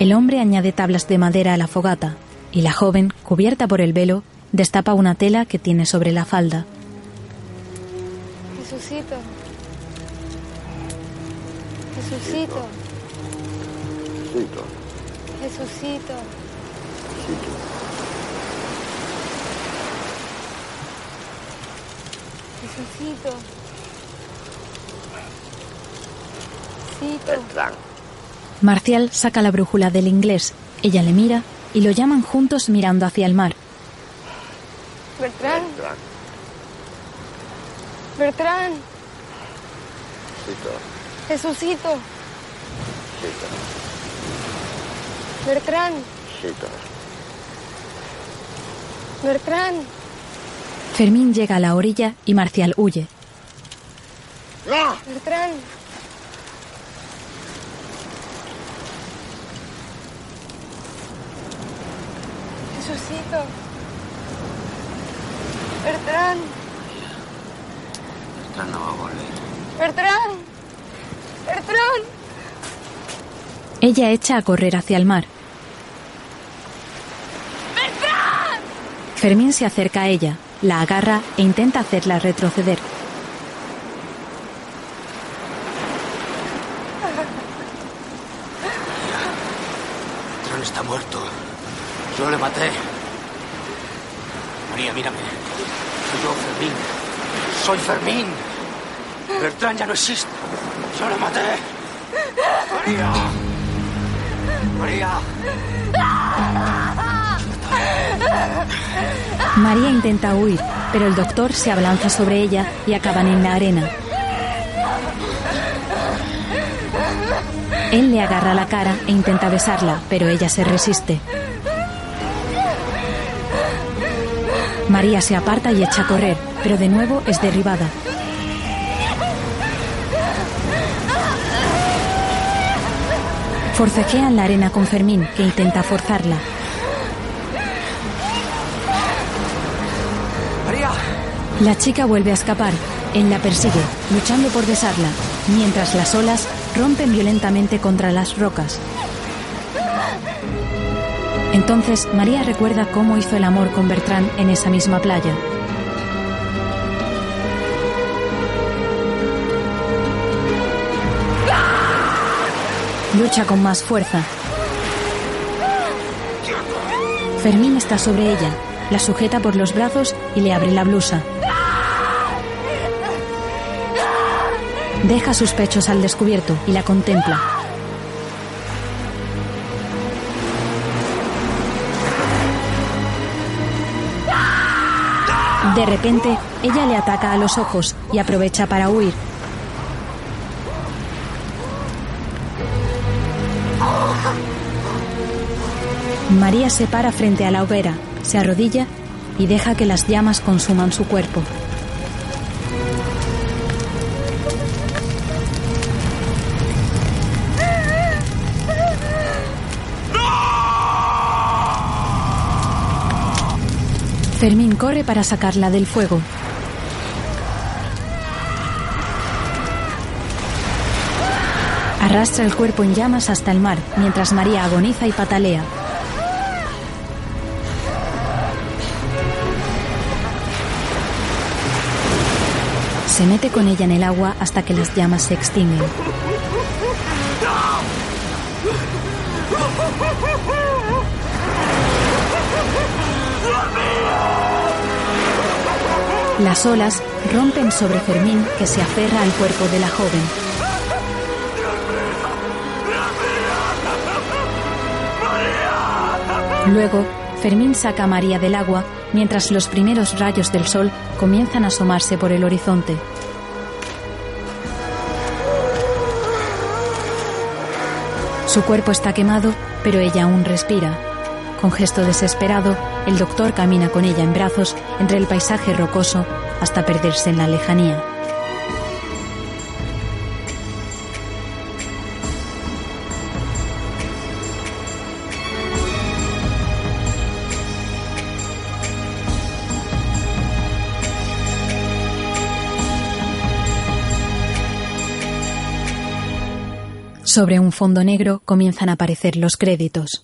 El hombre añade tablas de madera a la fogata y la joven, cubierta por el velo, destapa una tela que tiene sobre la falda. Jesucito. Jesucito. Cito, Jesucito. Jesucito. Jesucito. Beltrán. Marcial saca la brújula del inglés. Ella le mira y lo llaman juntos mirando hacia el mar. Bertrán. Bertrán. Cito. Jesucito. Cito. Bertrán. Cito. Bertrán. Fermín llega a la orilla y Marcial huye. Bertrán. Jesucito. Bertrán. Bertrán no va a volver. Bertrán. Bertrán. Ella echa a correr hacia el mar. ¡Bertrán! Fermín se acerca a ella, la agarra e intenta hacerla retroceder. Bertrán está muerto. Yo le maté. María, mírame. Soy yo, Fermín. Soy Fermín. Bertrán ya no existe. Yo maté. María. María. María intenta huir, pero el doctor se abalanza sobre ella y acaban en la arena. Él le agarra la cara e intenta besarla, pero ella se resiste. María se aparta y echa a correr, pero de nuevo es derribada. Forcejean la arena con Fermín, que intenta forzarla. María. La chica vuelve a escapar. Él la persigue, luchando por besarla, mientras las olas rompen violentamente contra las rocas. Entonces María recuerda cómo hizo el amor con Bertrán en esa misma playa. Lucha con más fuerza. Fermín está sobre ella, la sujeta por los brazos y le abre la blusa. Deja sus pechos al descubierto y la contempla. De repente, ella le ataca a los ojos y aprovecha para huir. María se para frente a la hoguera, se arrodilla y deja que las llamas consuman su cuerpo. Fermín corre para sacarla del fuego. Arrastra el cuerpo en llamas hasta el mar, mientras María agoniza y patalea. Se mete con ella en el agua hasta que las llamas se extinguen. Las olas rompen sobre Fermín que se aferra al cuerpo de la joven. Luego, Fermín saca a María del agua mientras los primeros rayos del sol comienzan a asomarse por el horizonte. Su cuerpo está quemado, pero ella aún respira. Con gesto desesperado, el doctor camina con ella en brazos entre el paisaje rocoso hasta perderse en la lejanía. Sobre un fondo negro comienzan a aparecer los créditos.